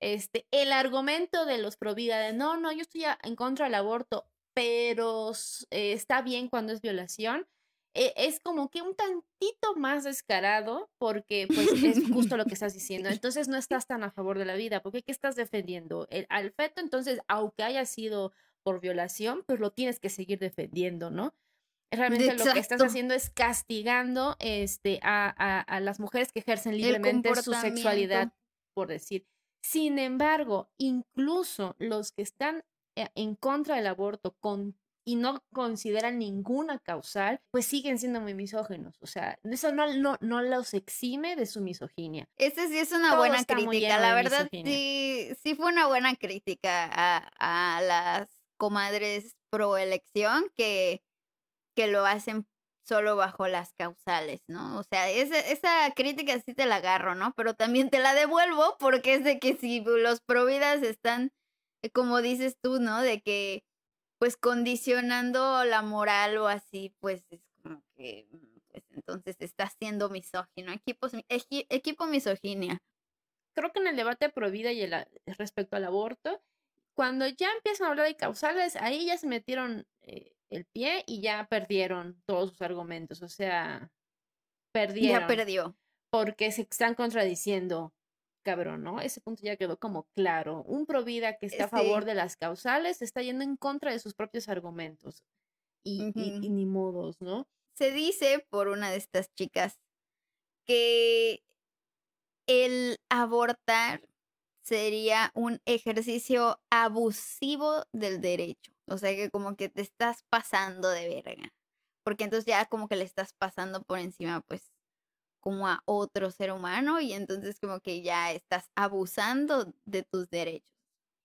Este, el argumento de los pro vida de no, no, yo estoy en contra del aborto, pero eh, está bien cuando es violación, e, es como que un tantito más descarado porque pues es justo lo que estás diciendo. Entonces no estás tan a favor de la vida, porque ¿qué estás defendiendo? El, al feto, entonces, aunque haya sido por violación, pues lo tienes que seguir defendiendo, ¿no? Realmente lo que estás haciendo es castigando este, a, a las mujeres que ejercen libremente su sexualidad por decir. Sin embargo, incluso los que están eh, en contra del aborto con, y no consideran ninguna causal, pues siguen siendo muy misógenos. O sea, eso no, no, no los exime de su misoginia. Esa sí es una buena crítica. La verdad, sí, sí fue una buena crítica a, a las comadres pro elección que, que lo hacen solo bajo las causales, ¿no? O sea, esa, crítica sí te la agarro, ¿no? Pero también te la devuelvo porque es de que si los providas están, eh, como dices tú, ¿no? De que, pues, condicionando la moral o así, pues, es como que, mm, pues, entonces está siendo misógino, equipo, equipo misoginia. Creo que en el debate provida y el, respecto al aborto, cuando ya empiezan a hablar de causales, ahí ya se metieron... Eh, el pie y ya perdieron todos sus argumentos. O sea, perdieron. Ya perdió. Porque se están contradiciendo, cabrón, ¿no? Ese punto ya quedó como claro. Un provida que está a favor de las causales está yendo en contra de sus propios argumentos. Y, y ni modos, ¿no? Se dice por una de estas chicas que el abortar sería un ejercicio abusivo del derecho. O sea que como que te estás pasando de verga. Porque entonces ya como que le estás pasando por encima, pues, como a otro ser humano y entonces como que ya estás abusando de tus derechos.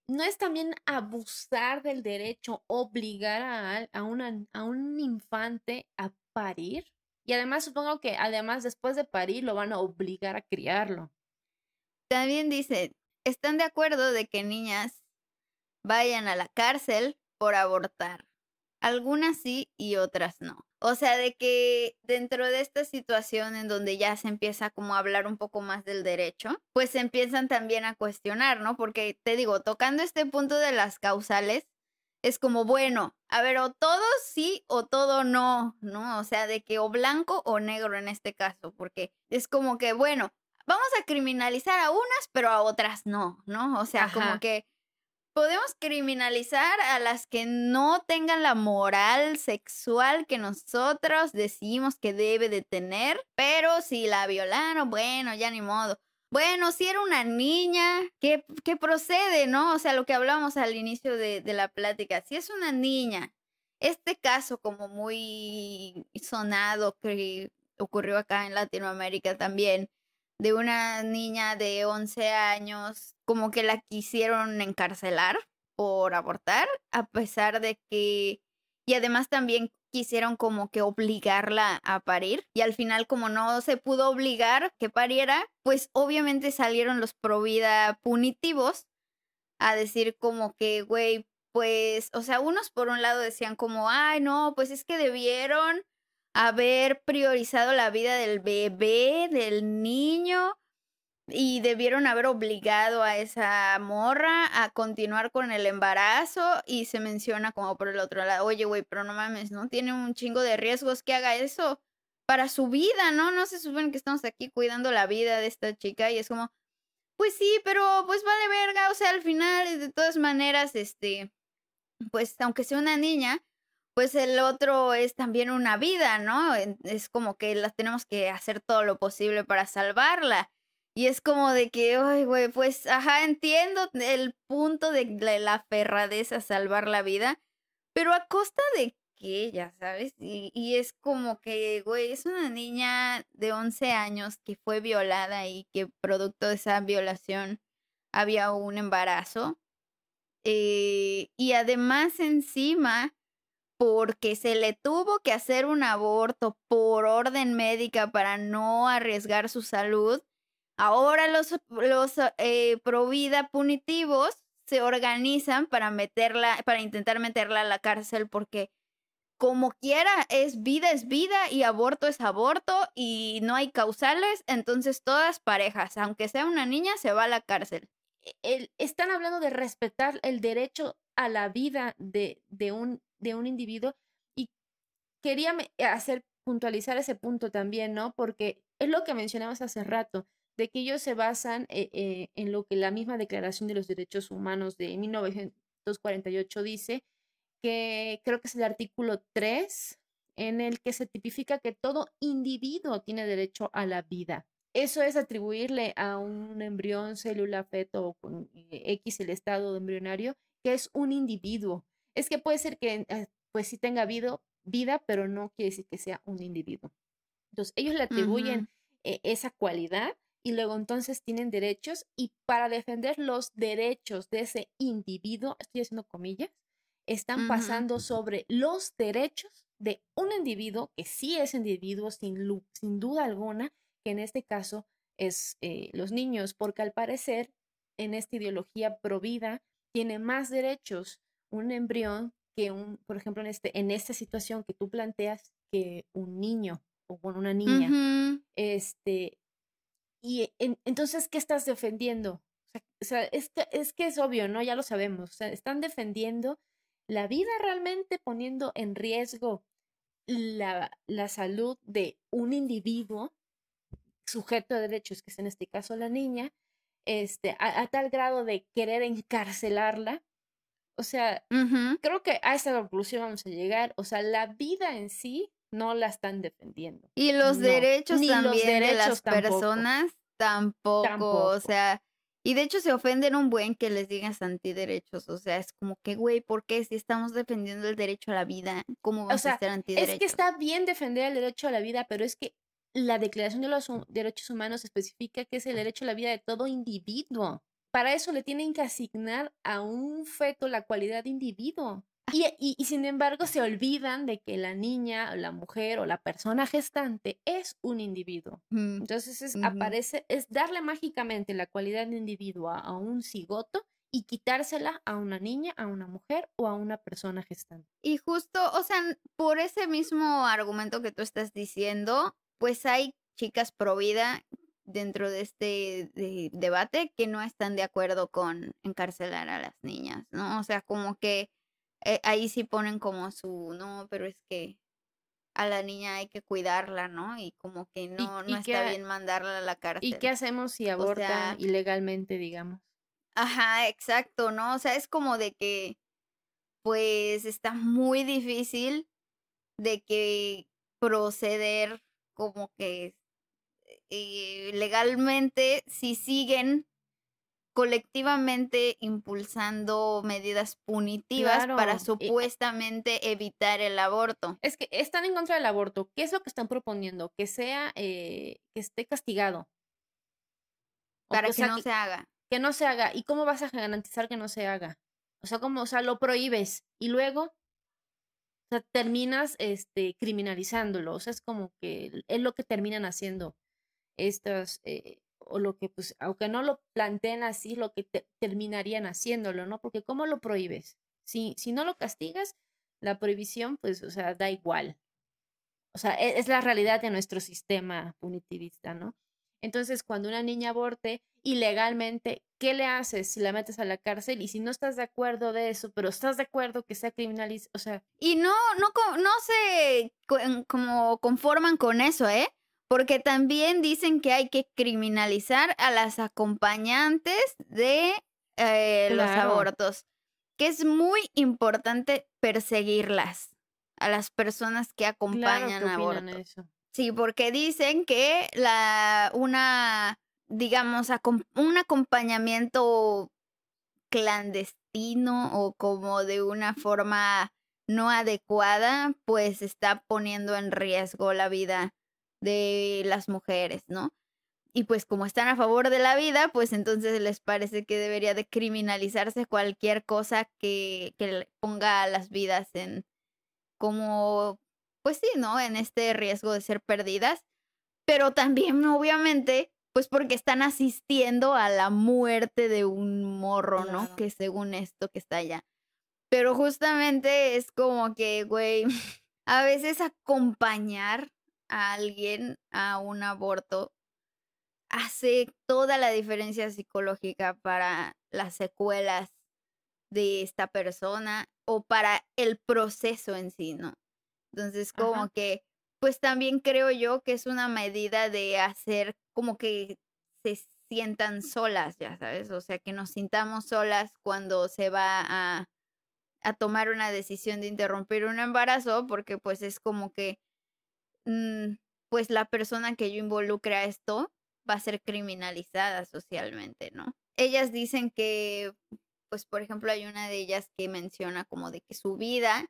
¿No es también abusar del derecho obligar a, a, una, a un infante a parir? Y además supongo que además después de parir lo van a obligar a criarlo. También dice, están de acuerdo de que niñas vayan a la cárcel por abortar. Algunas sí y otras no. O sea, de que dentro de esta situación en donde ya se empieza como a hablar un poco más del derecho, pues se empiezan también a cuestionar, ¿no? Porque te digo, tocando este punto de las causales, es como, bueno, a ver, o todo sí o todo no, ¿no? O sea, de que o blanco o negro en este caso, porque es como que, bueno, vamos a criminalizar a unas, pero a otras no, ¿no? O sea, como que podemos criminalizar a las que no tengan la moral sexual que nosotros decimos que debe de tener, pero si la violaron, bueno, ya ni modo. Bueno, si era una niña, ¿qué, procede, no? O sea, lo que hablamos al inicio de, de la plática, si es una niña, este caso como muy sonado que ocurrió acá en Latinoamérica también, de una niña de 11 años, como que la quisieron encarcelar por abortar, a pesar de que, y además también quisieron como que obligarla a parir y al final como no se pudo obligar que pariera, pues obviamente salieron los pro vida punitivos a decir como que, güey, pues, o sea, unos por un lado decían como, ay, no, pues es que debieron haber priorizado la vida del bebé, del niño, y debieron haber obligado a esa morra a continuar con el embarazo y se menciona como por el otro lado, oye, güey, pero no mames, ¿no? Tiene un chingo de riesgos que haga eso para su vida, ¿no? No se supone que estamos aquí cuidando la vida de esta chica y es como, pues sí, pero pues vale verga, o sea, al final, de todas maneras, este, pues aunque sea una niña, pues el otro es también una vida, ¿no? Es como que las tenemos que hacer todo lo posible para salvarla. Y es como de que, ay, güey, pues, ajá, entiendo el punto de la, ferradez a salvar la vida, pero a costa de qué, ya sabes, y, y, es como que, güey, es una niña de 11 años que fue violada y que producto de esa violación había un embarazo. Eh, y además encima, porque se le tuvo que hacer un aborto por orden médica para no arriesgar su salud, Ahora los, los eh, punitivos se organizan para meterla, para intentar meterla a la cárcel porque como quiera es vida es vida y aborto es aborto y no hay causales, entonces todas parejas, aunque sea una niña, se va a la cárcel. E, están hablando de respetar el derecho a la vida de, de, un, de un individuo y quería hacer puntualizar ese punto también, ¿no? Porque es lo que mencionabas hace rato de que ellos se basan eh, eh, en lo que la misma Declaración de los Derechos Humanos de 1948 dice, que creo que es el artículo 3, en el que se tipifica que todo individuo tiene derecho a la vida. Eso es atribuirle a un embrión, célula, feto o eh, X el estado embrionario, que es un individuo. Es que puede ser que pues sí tenga vida, vida, pero no quiere decir que sea un individuo. Entonces, ellos le atribuyen esa cualidad y luego entonces tienen derechos y para defender los derechos de ese individuo, estoy haciendo comillas, están pasando sobre los derechos de un individuo que sí es individuo sin, sin duda alguna, que en este caso es eh, los niños, porque al parecer en esta ideología provida tiene más derechos un embrión que un, por ejemplo, en, este, en esta situación que tú planteas, que un niño o una niña. Este, y entonces, ¿qué estás defendiendo? O sea, es, que, es que es obvio, ¿no? Ya lo sabemos. O sea, están defendiendo la vida realmente poniendo en riesgo la, la salud de un individuo sujeto de derechos, que es en este caso la niña, este, a, tal grado de querer encarcelarla. O sea, creo que a esa conclusión vamos a llegar. O sea, la vida en sí no la están defendiendo. Y los derechos también de las personas tampoco, o sea, y de hecho se ofenden un buen que les digas antiderechos, o sea, es como que, güey, ¿por qué si estamos defendiendo el derecho a la vida, cómo vamos a ser antiderechos? Es que está bien defender el derecho a la vida, pero es que la Declaración de los Derechos Humanos especifica que es el derecho a la vida de todo individuo. Para eso le tienen que asignar a un feto la cualidad de individuo. Y, sin embargo se olvidan de que la niña, la mujer o la persona gestante es un individuo. Entonces es, aparece, es darle mágicamente la cualidad de individuo a, un cigoto y quitársela a una niña, a una mujer o a una persona gestante. Y justo, o sea, por ese mismo argumento que tú estás diciendo, pues hay chicas pro vida dentro de este debate que no están de acuerdo con encarcelar a las niñas, ¿no? O sea, como que eh, ahí sí ponen como su, no, pero es que a la niña hay que cuidarla, ¿no? Y como que no, no está bien mandarla a la cárcel. ¿Y qué hacemos si aborta ilegalmente, digamos? Ajá, exacto, ¿no? O sea, es como de que, pues, está muy difícil de que proceder como que eh, legalmente si siguen colectivamente impulsando medidas punitivas para supuestamente evitar el aborto. Es que están en contra del aborto. ¿Qué es lo que están proponiendo? Que sea, eh, que esté castigado. para que, no se haga. Que no se haga. ¿Y cómo vas a garantizar que no se haga? O sea, como, o sea, lo prohíbes y luego o sea, terminas este, criminalizándolo. O sea, es como que es lo que terminan haciendo estas, eh, o lo que, pues, aunque no lo planteen así, lo que terminarían haciéndolo, ¿no? Porque ¿cómo lo prohíbes? Si, si no lo castigas, la prohibición, pues, o sea, da igual. O sea, e, es, la realidad de nuestro sistema punitivista, ¿no? Entonces, cuando una niña aborte ilegalmente, ¿qué le haces si la metes a la cárcel? Y si no estás de acuerdo de eso, pero estás de acuerdo que sea criminalizado, o sea... Y no, no, no se como conforman con eso, ¿eh? Porque también dicen que hay que criminalizar a las acompañantes de eh, los abortos, que es muy importante perseguirlas a las personas que acompañan abortos. Sí, porque dicen que la una digamos un acompañamiento clandestino o como de una forma no adecuada, pues está poniendo en riesgo la vida de las mujeres, ¿no? Y pues como están a favor de la vida, pues entonces les parece que debería de criminalizarse cualquier cosa que, que ponga las vidas en como, pues sí, ¿no? En este riesgo de ser perdidas. Pero también, obviamente, pues porque están asistiendo a la muerte de un morro, ¿no? Que según esto que está allá. Pero justamente es como que, güey, a veces acompañar a alguien a un aborto hace toda la diferencia psicológica para las secuelas de esta persona o para el proceso en sí, ¿no? Entonces, como que, pues también creo yo que es una medida de hacer como que se sientan solas, ya sabes, o sea, que nos sintamos solas cuando se va a, a tomar una decisión de interrumpir un embarazo, porque pues es como que pues la persona que yo involucre a esto va a ser criminalizada socialmente, ¿no? Ellas dicen que, pues por ejemplo, hay una de ellas que menciona como de que su vida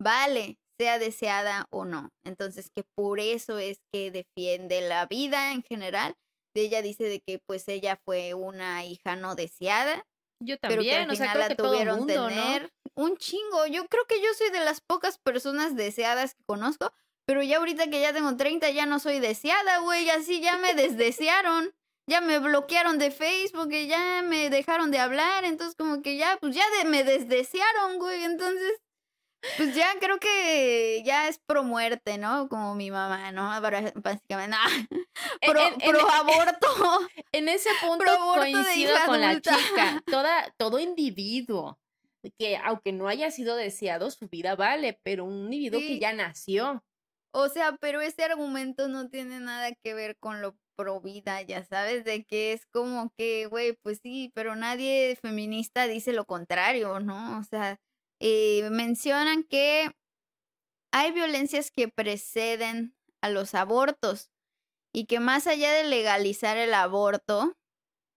vale, sea deseada o no. Entonces, que por eso es que defiende la vida en general. ella dice de que pues ella fue una hija no deseada. Yo también, pero que al final la tuvieron tener un chingo. Yo creo que yo soy de las pocas personas deseadas que conozco, pero ya ahorita que ya tengo 30 ya no soy deseada, güey. Así ya me desdesearon. Ya me bloquearon de Facebook y ya me dejaron de hablar. Entonces como que ya, pues ya me desdesearon, güey. Entonces, pues ya creo que ya es pro muerte, ¿no? Como mi mamá, ¿no? Básicamente, pro, pro aborto. En ese punto coincido con la chica. Toda, todo individuo que aunque no haya sido deseado, su vida vale, pero un individuo que ya nació o sea, pero ese argumento no tiene nada que ver con lo pro vida, ya sabes, de que es como que, güey, pues sí, pero nadie feminista dice lo contrario, ¿no? O sea, eh, mencionan que hay violencias que preceden a los abortos y que más allá de legalizar el aborto,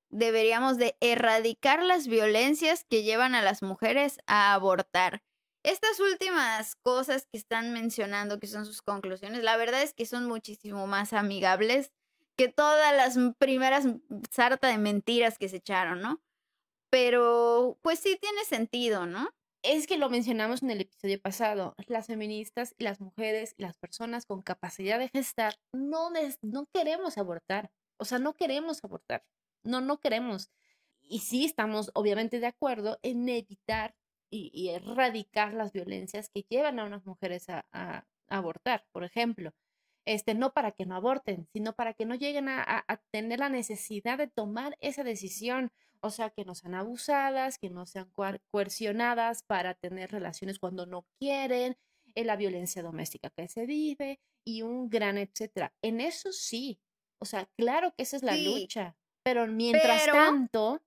deberíamos de erradicar las violencias que llevan a las mujeres a abortar. Estas últimas cosas que están mencionando, que son sus conclusiones, la verdad es que son muchísimo más amigables que todas las primeras sarta de mentiras que se echaron, ¿no? Pero, pues sí tiene sentido, ¿no? Es que lo mencionamos en el episodio pasado, las feministas y las mujeres y las personas con capacidad de gestar no, no queremos abortar, o sea, no queremos abortar, no, no queremos. Y sí estamos obviamente de acuerdo en evitar y, erradicar las violencias que llevan a unas mujeres a, abortar, por ejemplo. Este, no para que no aborten, sino para que no lleguen a, tener la necesidad de tomar esa decisión O sea, que no sean abusadas, que no sean coercionadas para tener relaciones cuando no quieren, en la violencia doméstica que se vive y un gran etcétera. En eso sí, o sea, claro que esa es la lucha, pero mientras tanto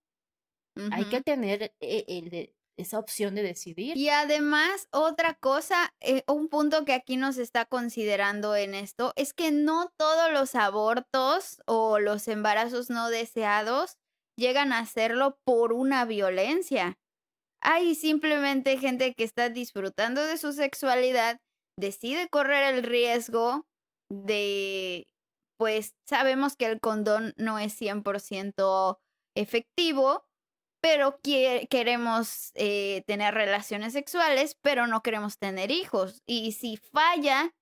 hay que tener e, el, esa opción de decidir. Y además, otra cosa, eh, un punto que aquí nos está considerando en esto, es que no todos los abortos o los embarazos no deseados llegan a hacerlo por una violencia. Hay simplemente gente que está disfrutando de su sexualidad, decide correr el riesgo de, pues sabemos que el condón no es 100% efectivo, pero queremos eh, tener relaciones sexuales, pero no queremos tener hijos. Y si falla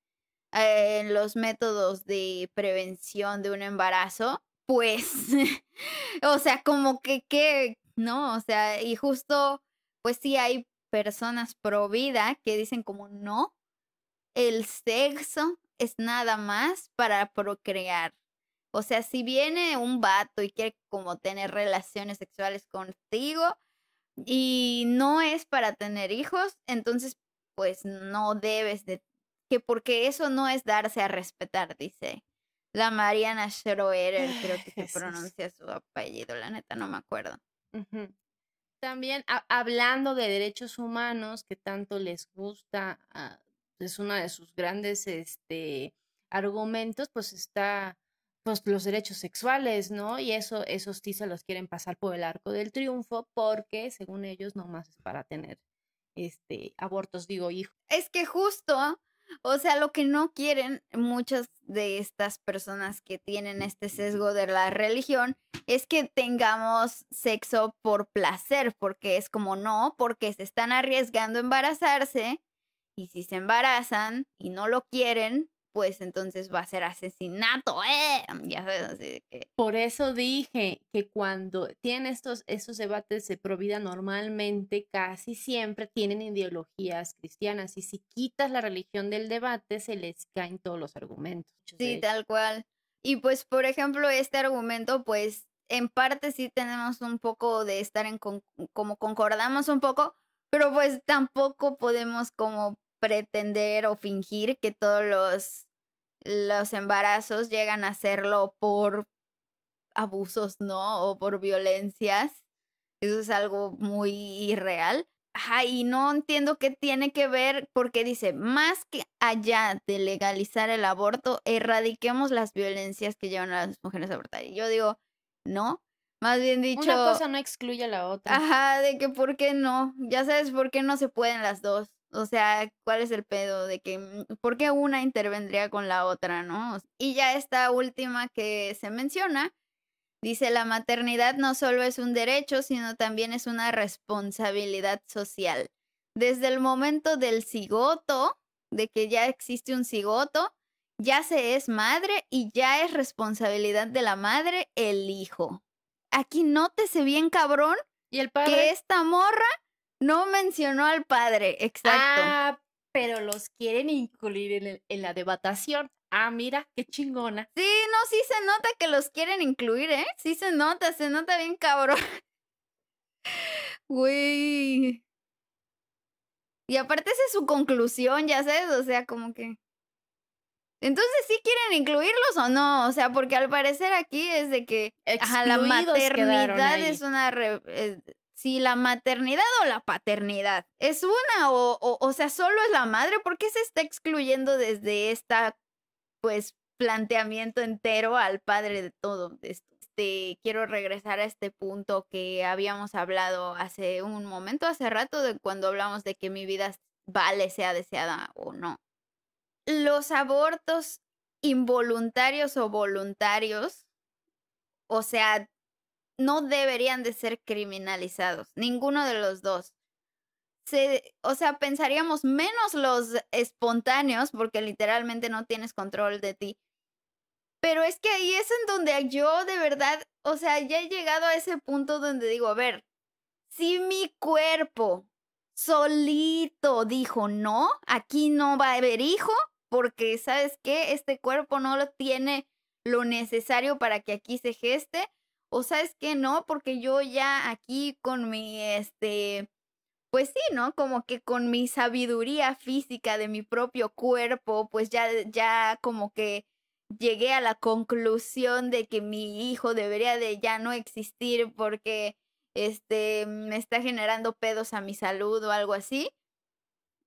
eh, en los métodos de prevención de un embarazo, pues, o sea, como que, que, no, o sea, y justo, pues sí hay personas pro vida que dicen como no, el sexo es nada más para procrear. O sea, si viene un vato y quiere como tener relaciones sexuales contigo y no es para tener hijos, entonces pues no debes de que porque eso no es darse a respetar, dice la Mariana Schroeder, creo que se pronuncia su apellido, la neta no me acuerdo. También hablando de derechos humanos que tanto les gusta, ah, es uno de sus grandes este, argumentos, pues está pues los derechos sexuales, ¿no? Y eso, esos sí se los quieren pasar por el arco del triunfo porque según ellos nomás es para tener este abortos, digo, hijos. Es que justo o sea, lo que no quieren muchas de estas personas que tienen este sesgo de la religión es que tengamos sexo por placer, porque es como no, porque se están arriesgando a embarazarse y si se embarazan y no lo quieren, pues entonces va a ser asesinato, ¿eh? Ya sabes, así que... Por eso dije que cuando tienen estos, estos debates de provida normalmente casi siempre tienen ideologías cristianas y si quitas la religión del debate se les caen todos los argumentos. Sí, tal cual. Y pues, por ejemplo, este argumento, pues, en parte sí tenemos un poco de estar en, como concordamos un poco, pero pues tampoco podemos como pretender o fingir que todos los, los embarazos llegan a hacerlo por abusos, ¿no? O por violencias. Eso es algo muy irreal. Ajá, y no entiendo qué tiene que ver porque dice, más que allá de legalizar el aborto, erradiquemos las violencias que llevan a las mujeres a abortar. Y yo digo, no, más bien dicho... Una cosa no excluye a la otra. Ajá, de que por qué no, ya sabes por qué no se pueden las dos. O sea, ¿cuál es el pedo de que, mm, por qué una intervendría con la otra, no? Y ya esta última que se menciona, dice, la maternidad no solo es un derecho, sino también es una responsabilidad social. Desde el momento del cigoto, de que ya existe un cigoto, ya se es madre y ya es responsabilidad de la madre el hijo. Aquí nótese bien, cabrón, ¿Y el padre? que esta morra no mencionó al padre, exacto. Ah, pero los quieren incluir en, la debatación. Ah, mira, qué chingona. Sí, no, sí se nota que los quieren incluir, ¿eh? Sí se nota, se nota bien cabrón. Güey. Y aparte esa es su conclusión, ya sabes, o sea, como que... Entonces, ¿sí quieren incluirlos o no? O sea, porque al parecer aquí es de que la maternidad es una... Eh, si la maternidad o la paternidad es una o, o, sea, solo es la madre, ¿por qué se está excluyendo desde esta, pues, planteamiento entero al padre de todo? Este, quiero regresar a este punto que habíamos hablado hace un momento, hace rato, de cuando hablamos de que mi vida vale, sea deseada o no. Los abortos involuntarios o voluntarios, o sea, no deberían de ser criminalizados, ninguno de los dos. Se, o sea, pensaríamos menos los espontáneos, porque literalmente no tienes control de ti. Pero es que ahí es en donde yo de verdad, o sea, ya he llegado a ese punto donde digo, a ver, si mi cuerpo solito dijo no, aquí no va a haber hijo, porque sabes qué, este cuerpo no lo tiene lo necesario para que aquí se geste, o sabes que no, porque yo ya aquí con mi, este, pues sí, ¿no? Como que con mi sabiduría física de mi propio cuerpo, pues ya, ya como que llegué a la conclusión de que mi hijo debería de ya no existir porque este me está generando pedos a mi salud o algo así.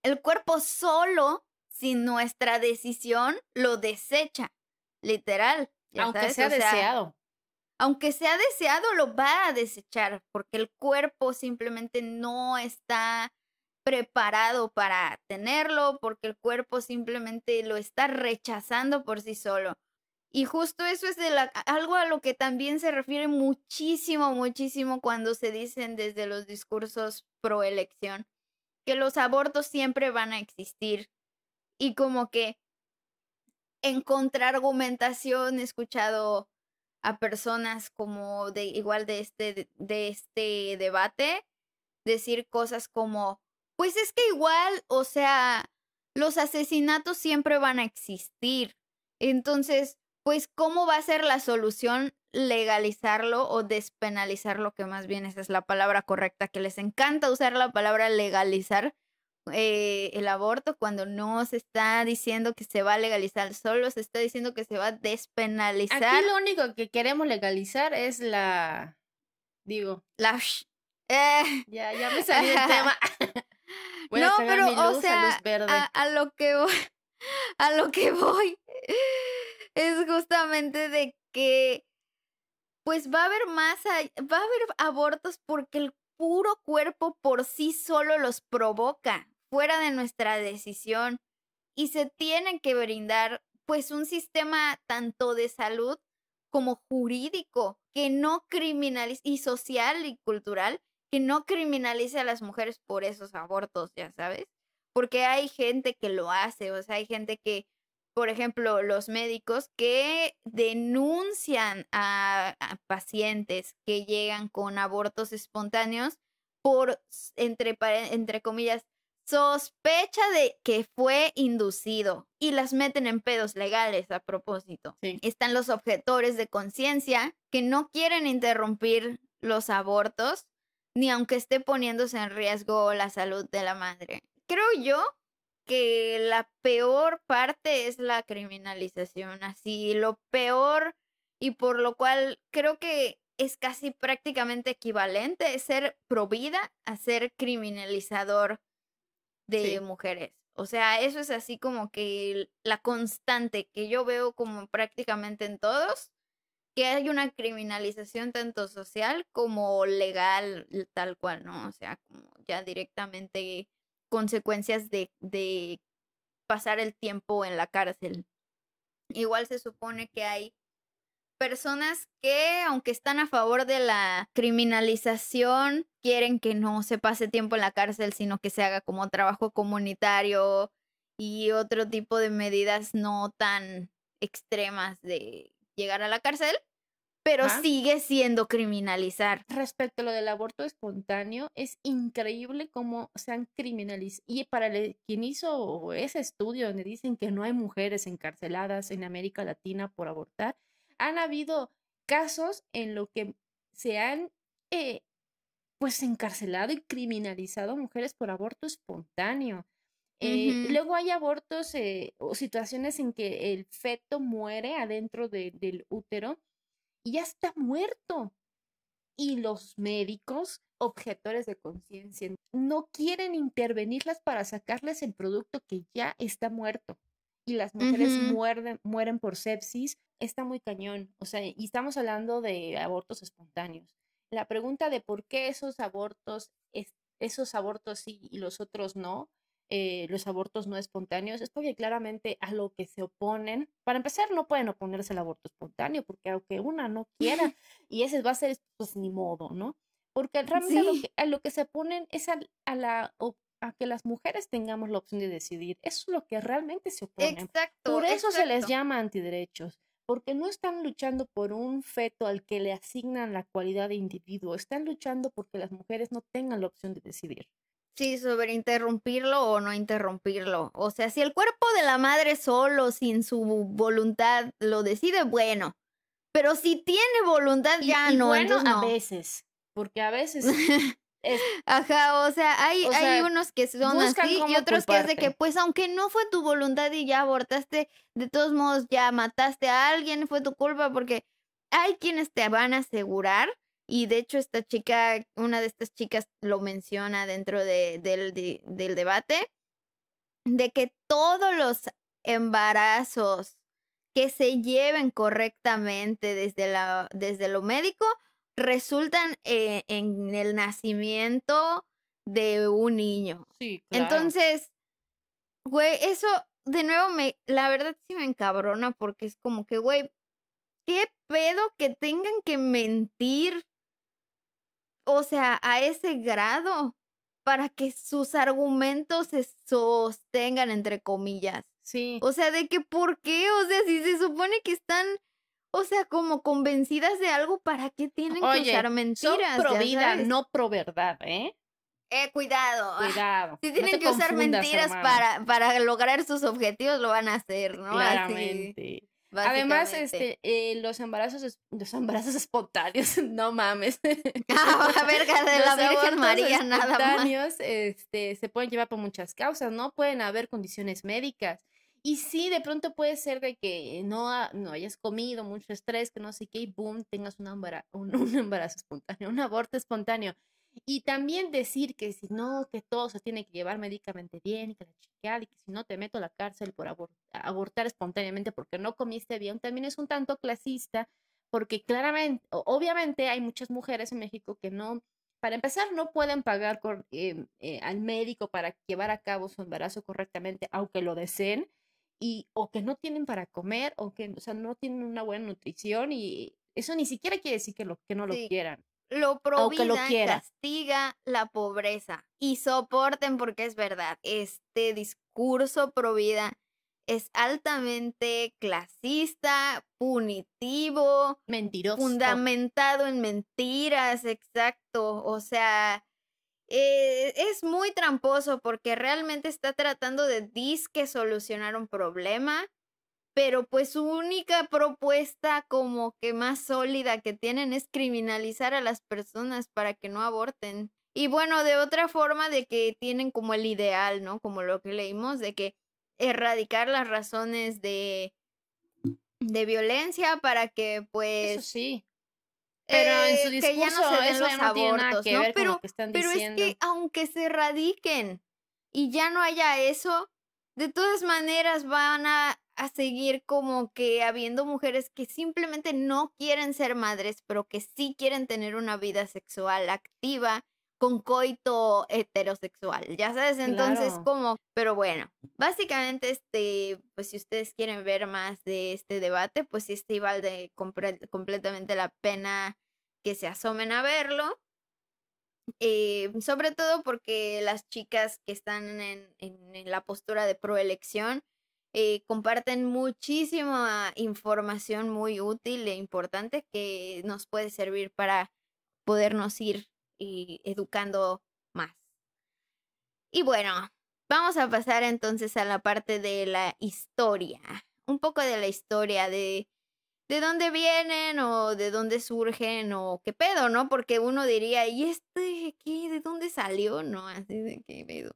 El cuerpo solo, sin nuestra decisión, lo desecha, literal. Aunque sea deseado. Aunque sea deseado, lo va a desechar porque el cuerpo simplemente no está preparado para tenerlo, porque el cuerpo simplemente lo está rechazando por sí solo. Y justo eso es de la, algo a lo que también se refiere muchísimo, muchísimo cuando se dicen desde los discursos pro elección, que los abortos siempre van a existir. Y como que en contraargumentación he escuchado a personas como de igual de este, de este debate decir cosas como, pues es que igual, o sea, los asesinatos siempre van a existir. Entonces, pues, ¿cómo va a ser la solución legalizarlo o despenalizarlo? Que más bien esa es la palabra correcta, que les encanta usar la palabra legalizar eh, el aborto cuando no se está diciendo que se va a legalizar, solo se está diciendo que se va a despenalizar. Aquí lo único que queremos legalizar es la, digo, la... Eh. Ya, ya me salí del tema. no, pero, o sea, a, lo que voy, a lo que voy es justamente de que, pues va a haber más, va a haber abortos porque el puro cuerpo por sí solo los provoca, fuera de nuestra decisión, y se tiene que brindar, pues, un sistema tanto de salud como jurídico que no criminalice y social y cultural que no criminalice a las mujeres por esos abortos, ya sabes, porque hay gente que lo hace, o sea, hay gente que, por ejemplo, los médicos que denuncian a, pacientes que llegan con abortos espontáneos por, entre, entre comillas, sospecha de que fue inducido y las meten en pedos legales a propósito. Están los objetores de conciencia que no quieren interrumpir los abortos ni aunque esté poniéndose en riesgo la salud de la madre. Creo yo que la peor parte es la criminalización, así lo peor y por lo cual creo que es casi prácticamente equivalente ser provida a ser criminalizador de mujeres. O sea, eso es así como que la constante que yo veo como prácticamente en todos que hay una criminalización tanto social como legal, tal cual, ¿no? O sea, como ya directamente consecuencias de, de pasar el tiempo en la cárcel. Igual se supone que hay personas que, aunque están a favor de la criminalización, quieren que no se pase tiempo en la cárcel, sino que se haga como trabajo comunitario y otro tipo de medidas no tan extremas de llegar a la cárcel, pero sigue siendo criminalizar. Respecto a lo del aborto espontáneo, es increíble cómo se han criminalizado. Y para quien hizo ese estudio donde dicen que no hay mujeres encarceladas en América Latina por abortar, han habido casos en los que se han eh, pues encarcelado y criminalizado a mujeres por aborto espontáneo. Eh, luego hay abortos eh, o situaciones en que el feto muere adentro del útero y ya está muerto. Y los médicos, objetores de conciencia, no quieren intervenirlas para sacarles el producto que ya está muerto. Y las mujeres mueren, mueren por sepsis. Está muy cañón. O sea, y estamos hablando de abortos espontáneos. La pregunta de por qué esos abortos, esos abortos sí y los otros no, eh, los abortos no espontáneos es porque claramente a lo que se oponen, para empezar, no pueden oponerse al aborto espontáneo, porque aunque una no quiera, y ese va a ser, pues ni modo, ¿no? Porque realmente a, lo que, se oponen es a, la a que las mujeres tengamos la opción de decidir. Eso es lo que realmente se oponen. Exacto. Por eso se les llama antiderechos, porque no están luchando por un feto al que le asignan la cualidad de individuo, están luchando porque las mujeres no tengan la opción de decidir. Sí, sobre interrumpirlo o no interrumpirlo. O sea, si el cuerpo de la madre solo, sin su voluntad, lo decide, bueno. Pero si tiene voluntad, ya y, no. bueno, no. a veces, porque a veces es- Ajá, o sea, hay, O hay unos que son así y otros que es de que, pues, aunque no fue tu voluntad y ya abortaste, de todos modos ya mataste a alguien, fue tu culpa, porque hay quienes te van a asegurar, y de hecho esta chica, una de estas chicas lo menciona dentro de, del, de- del debate, de que todos los embarazos que se lleven correctamente desde, la, desde lo médico resultan eh, en el nacimiento de un niño. sí, claro. Entonces, güey, eso de nuevo me, la verdad sí me encabrona porque es como que, güey, ¿qué pedo que tengan que mentir? O sea, a ese grado para que sus argumentos se sostengan, entre comillas. sí, O sea, de que por qué, o sea, si se supone que están, o sea, como convencidas de algo, ¿para qué tienen que usar son mentiras? pro Ya vida, no pro verdad, ¿eh? Eh, cuidado. Cuidado. Si tienen que usar mentiras para, para lograr sus objetivos, lo van a hacer, ¿no? Así, Claramente. Además, este, eh, los embarazos, los embarazos espontáneos, no mames. Ah, la verga de la Los Virgen María, nada más. espontáneos, este, se pueden llevar por muchas causas, ¿no? Pueden haber condiciones médicas. Y sí, de pronto puede ser de que no, ha- no hayas comido mucho estrés, que no sé qué, y boom, tengas un, embara- un, un embarazo espontáneo, un aborto espontáneo. Y también decir que si no, que todo se tiene que llevar médicamente bien, y que la chiqueada, y que si no te meto a la cárcel por abor- abortar espontáneamente porque no comiste bien, también es un tanto clasista, porque claramente, obviamente hay muchas mujeres en México que no, para empezar, no pueden pagar cor- em, eh, al médico para llevar a cabo su embarazo correctamente, aunque lo deseen, y, o que no tienen para comer, o que, o sea, no tienen una buena nutrición, y eso ni siquiera quiere decir que, lo, que no lo Sí. quieran. Lo provida castiga la pobreza. Y soporten porque es verdad. Este discurso provida es altamente clasista, punitivo, Mentiroso. fundamentado en mentiras, exacto. O sea, eh, es muy tramposo porque realmente está tratando de disque solucionar un problema, pero pues su única propuesta como que más sólida que tienen es criminalizar a las personas para que no aborten. Y bueno, de otra forma de que tienen como el ideal, ¿no? Como lo que leímos, de que erradicar las razones de, de violencia para que pues Eso sí. Pero en su eh, que ya no discurso se den eso los ya no tiene nada abortos, que ¿no? ver con Pero, lo que están pero es que aunque se erradiquen y ya no haya eso, de todas maneras van a, a seguir como que habiendo mujeres que simplemente no quieren ser madres, pero que sí quieren tener una vida sexual activa con coito heterosexual, ya sabes, entonces Claro. como, pero bueno, básicamente este, pues si ustedes quieren ver más de este debate, pues sí, este vale compre- completamente la pena que se asomen a verlo. Eh, sobre todo porque las chicas que están en, en- en la postura de proelección eh, comparten muchísima información muy útil e importante que nos puede servir para podernos ir y educando más. Y bueno, vamos a pasar entonces a la parte de la historia. Un poco de la historia de de dónde vienen o de dónde surgen o qué pedo, ¿no? Porque uno diría, ¿y este qué? ¿De dónde salió? No, así de qué pedo.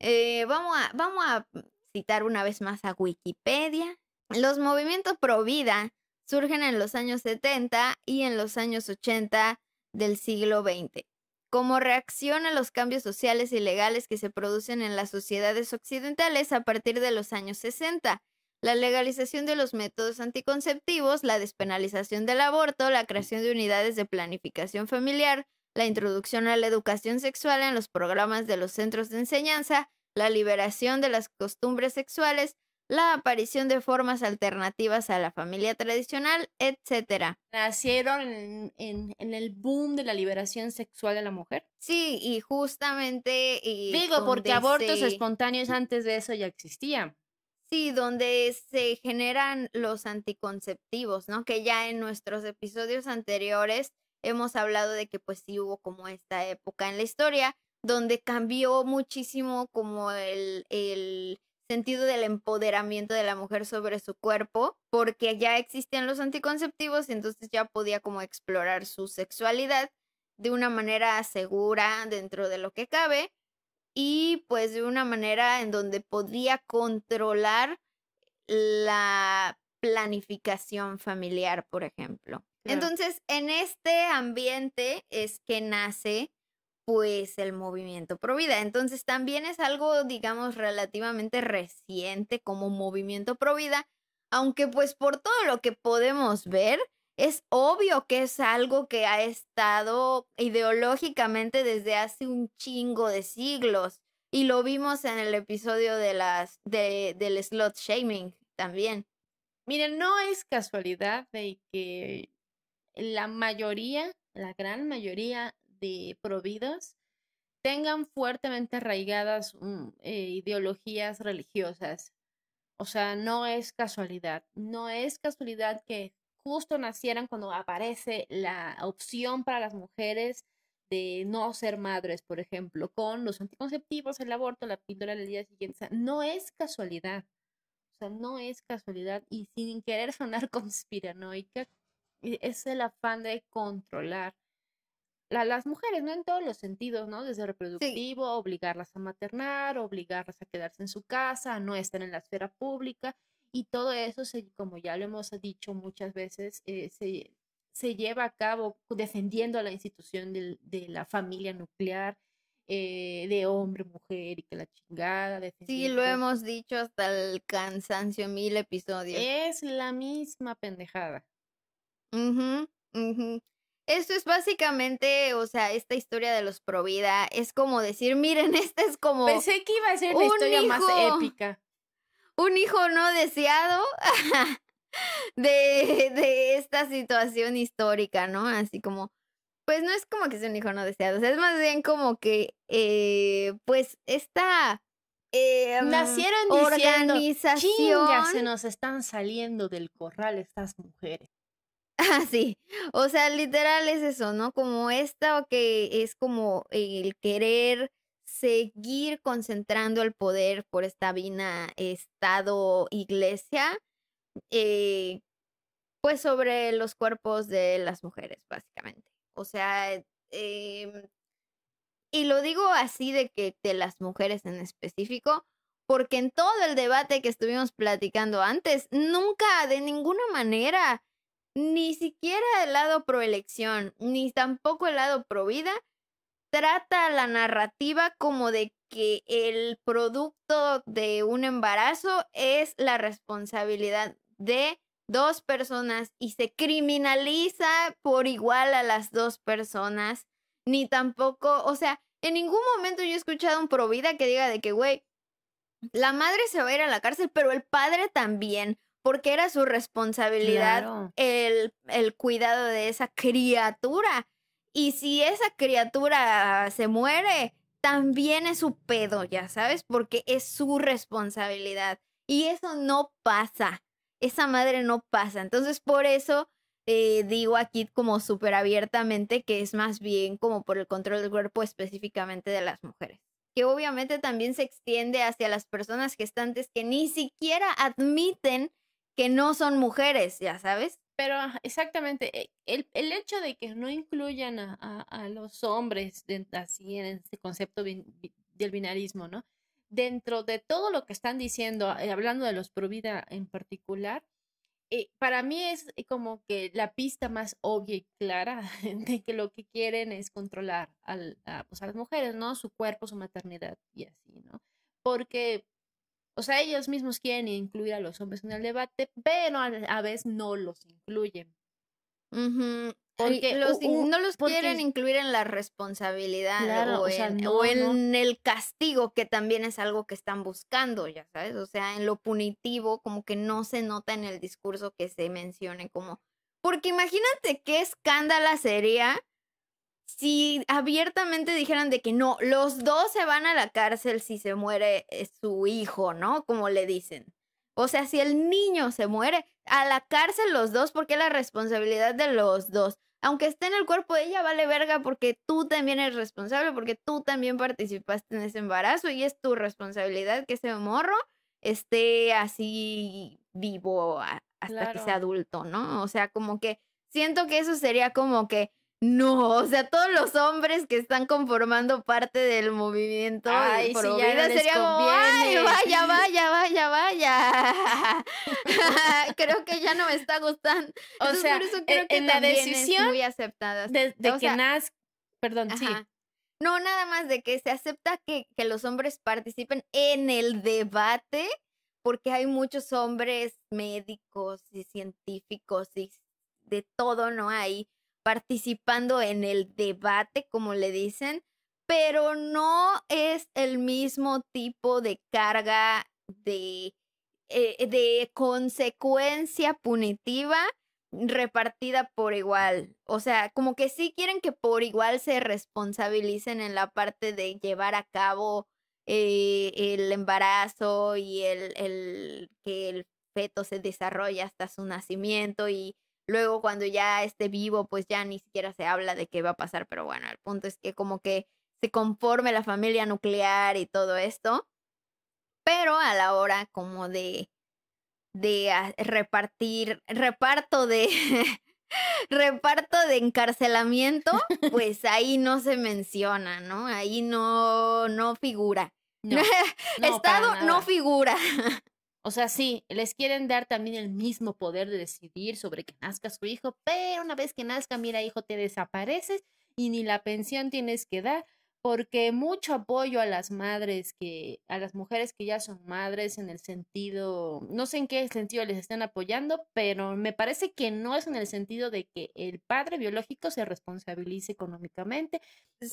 Eh, vamos, a, vamos a citar una vez más a Wikipedia. Los movimientos pro vida surgen en los años 70 y en los años 80 del siglo XX. Como reacción a los cambios sociales y legales que se producen en las sociedades occidentales a partir de los años 60 la legalización de los métodos anticonceptivos, la despenalización del aborto, la creación de unidades de planificación familiar, la introducción a la educación sexual en los programas de los centros de enseñanza, la liberación de las costumbres sexuales, la aparición de formas alternativas a la familia tradicional, etc. Nacieron en, en- en el boom de la liberación sexual de la mujer. Sí, y justamente... y Digo, porque abortos se- espontáneos antes de eso ya existían. Sí, donde se generan los anticonceptivos, ¿no? Que ya en nuestros episodios anteriores hemos hablado de que pues sí hubo como esta época en la historia donde cambió muchísimo como el, el sentido del empoderamiento de la mujer sobre su cuerpo, porque ya existían los anticonceptivos y entonces ya podía como explorar su sexualidad de una manera segura dentro de lo que cabe y pues de una manera en donde podía controlar la planificación familiar, por ejemplo. Entonces, en este ambiente es que nace pues el movimiento Provida. Entonces, también es algo, digamos, relativamente reciente como movimiento Provida, aunque pues por todo lo que podemos ver, es obvio que es algo que ha estado ideológicamente desde hace un chingo de siglos. Y lo vimos en el episodio de las, de, del slot shaming también. Miren, no es casualidad de que la mayoría, la gran mayoría de providos tengan fuertemente arraigadas mm, eh, ideologías religiosas. O sea, no es casualidad. No es casualidad que justo nacieran cuando aparece la opción para las mujeres de no ser madres, por ejemplo, con los anticonceptivos, el aborto, la píldora del día siguiente. No es casualidad. O sea, no es casualidad. Y sin querer sonar conspiranoica, e, es el afán de controlar las mujeres, ¿no? En todos los sentidos, ¿no? Desde reproductivo, obligarlas a maternar, obligarlas a quedarse en su casa, a no estar en la esfera pública. Y todo eso, se, como ya lo hemos dicho muchas veces, eh, se, se, lleva a cabo defendiendo a la institución de, de la familia nuclear, eh, de hombre, mujer y que la chingada. Sí, lo hemos dicho hasta el cansancio, mil episodios. Es la misma pendejada. Esto es básicamente, o sea, esta historia de los Provida es como decir, miren, esta es como. Pensé que iba a ser la historia más épica un hijo no deseado de, de esta situación histórica, ¿no? Así como, pues no es como que sea un hijo no deseado, es más bien como que, eh, pues esta... Eh, Nacieron organización... Se nos están saliendo del corral estas mujeres. Ah, sí. O sea, literal es eso, ¿no? Como esta que es como el querer seguir concentrando el poder por esta vina Estado-Iglesia, eh, pues sobre los cuerpos de las mujeres, básicamente. O sea, em, y lo digo así de que de las mujeres en específico, porque en todo el debate que estuvimos platicando antes, nunca de ninguna manera, ni siquiera el lado pro elección, ni tampoco el lado pro vida, trata la narrativa como de que el producto de un embarazo es la responsabilidad de dos personas y se criminaliza por igual a las dos personas, ni tampoco, o sea, en ningún momento yo he escuchado un provida que diga de que, güey, la madre se va a ir a la cárcel, pero el padre también, porque era su responsabilidad el, el cuidado de esa criatura. Y si esa criatura se muere, también es su pedo, ya sabes, porque es su responsabilidad. Y eso no pasa. Esa madre no pasa. Entonces, por eso eh, digo aquí como súper abiertamente que es más bien como por el control del cuerpo específicamente de las mujeres. Que obviamente también se extiende hacia las personas gestantes que ni siquiera admiten que no son mujeres, ya sabes. Pero exactamente, eh, el, el, hecho de que no incluyan a, a, los hombres así en este concepto del binarismo, ¿no? Dentro de todo lo que están diciendo, eh, hablando de los pro vida en particular, eh, para mí es como que la pista más obvia y clara de que lo que quieren es controlar a, pues a las mujeres, ¿no? Su cuerpo, su maternidad y así, ¿no? Porque o sea, ellos mismos quieren incluir a los hombres en el debate, pero a, veces no los incluyen. Porque los, no los quieren incluir en la responsabilidad o, en, el castigo, que también es algo que están buscando, ya sabes. O sea, en lo punitivo, como que no se nota en el discurso que se mencione como. Porque imagínate qué escándala sería si abiertamente dijeran de que no, los dos se van a la cárcel si se muere eh, su hijo, ¿no? Como le dicen. O sea, si el niño se muere, a la cárcel los dos, porque es la responsabilidad de los dos. Aunque esté en el cuerpo de ella, vale verga porque tú también eres responsable, porque tú también participaste en ese embarazo y es tu responsabilidad que ese morro esté así vivo hasta que sea adulto, ¿no? O sea, como que siento que eso sería como que no, o sea, todos los hombres que están conformando parte del movimiento ay, por si ya sería como, ay, vaya, vaya, vaya, vaya. creo que ya no me está gustando. O sea, creo que en la decisión muy aceptada. De, que nazca, perdón, sí. No, nada más de que se acepta que, que los hombres participen en el debate, porque hay muchos hombres médicos y científicos y de todo, ¿no? Hay participando en el debate, como le dicen, pero no es el mismo tipo de carga de, eh, de consecuencia punitiva repartida por igual. O sea, como que sí quieren que por igual se responsabilicen en la parte de llevar a cabo eh, el embarazo y el, el que el feto se desarrolle hasta su nacimiento y Luego cuando ya esté vivo, pues ya ni siquiera se habla de qué va a pasar, pero bueno, el punto es que como que se conforme la familia nuclear y todo esto, pero a la hora como de, de repartir, reparto de, reparto de encarcelamiento, pues ahí no se menciona, ¿no? Ahí no, no figura. No, Estado no figura. O sea, sí, les quieren dar también el mismo poder de decidir sobre que nazca su hijo, pero una vez que nazca, mira, hijo, te desapareces y ni la pensión tienes que dar, porque mucho apoyo a las madres que, a las mujeres que ya son madres en el sentido, no sé en qué sentido les están apoyando, pero me parece que no es en el sentido de que el padre biológico se responsabilice económicamente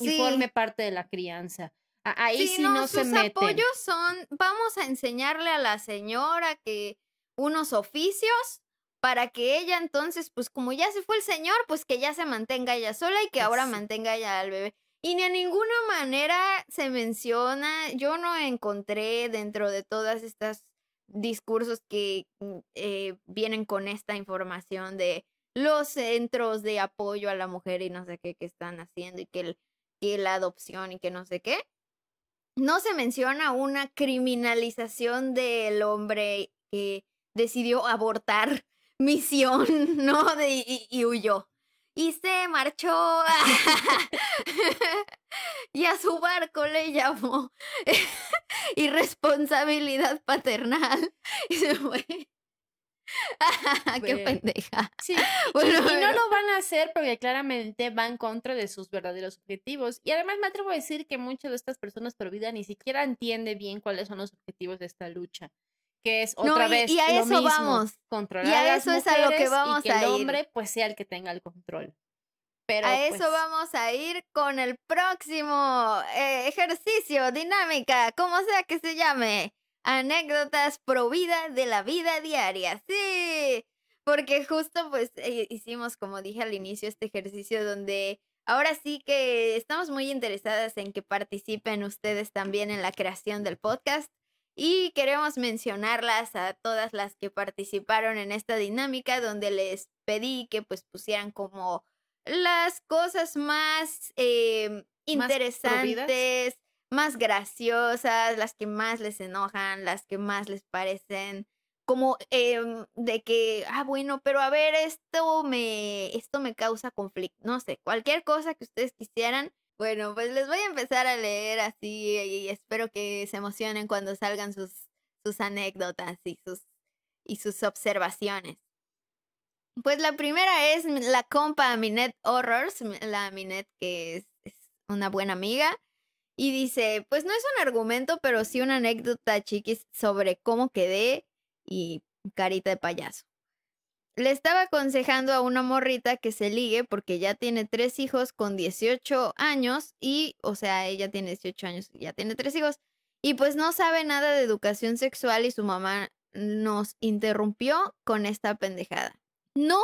y forme parte de la crianza. Ahí sí, no, se sus apoyos son, vamos a enseñarle a la señora que unos oficios para que ella entonces, pues como ya se fue el señor, pues que ya se mantenga ella sola y que ahora mantenga ella al bebé. Y ni a ninguna manera se menciona, yo no encontré dentro de todas estas discursos que mm, eh, vienen con esta información de los centros de apoyo a la mujer y no sé qué que están haciendo y que, que la adopción y que no sé qué no se menciona una criminalización del hombre que decidió abortar misión, ¿no? De, y, huyó. Y se marchó y a su barco le llamó irresponsabilidad paternal y se fue. Qué pendeja. Sí, y, no lo van a hacer porque claramente van contra de sus verdaderos objetivos. Y además me atrevo a decir que muchas de estas personas por vida ni siquiera entiende bien cuáles son los objetivos de esta lucha. Que es otra vez y a eso mismo, vamos. controlar y a, eso es a lo que vamos y que a el hombre pues sea el que tenga el control. Pero, a eso pues vamos a ir con el próximo eh, ejercicio, dinámica, como sea que se llame anécdotas pro vida de la vida diaria. Sí, porque justo pues eh, hicimos, como dije al inicio, este ejercicio donde ahora sí que estamos muy interesadas en que participen ustedes también en la creación del podcast. Y queremos mencionarlas a todas las que participaron en esta dinámica donde les pedí que pues pusieran como las cosas más eh, interesantes, más graciosas, las que más les enojan, las que más les parecen como em, de que, ah, bueno, pero a ver, esto me, esto me causa conflicto, no sé, cualquier cosa que ustedes quisieran. Bueno, pues les voy a empezar a leer así y espero que se emocionen cuando salgan sus, sus anécdotas y sus, y sus observaciones. Pues la primera es la compa Minet Horrors, la Minet que es una buena amiga. Y dice, pues no es un argumento, pero sí una anécdota chiquis sobre cómo quedé y carita de payaso. Le estaba aconsejando a una morrita que se ligue porque ya tiene tres hijos con 18 años y, o sea, ella tiene 18 años y ya tiene tres hijos y pues no sabe nada de educación sexual y su mamá nos interrumpió con esta pendejada. No,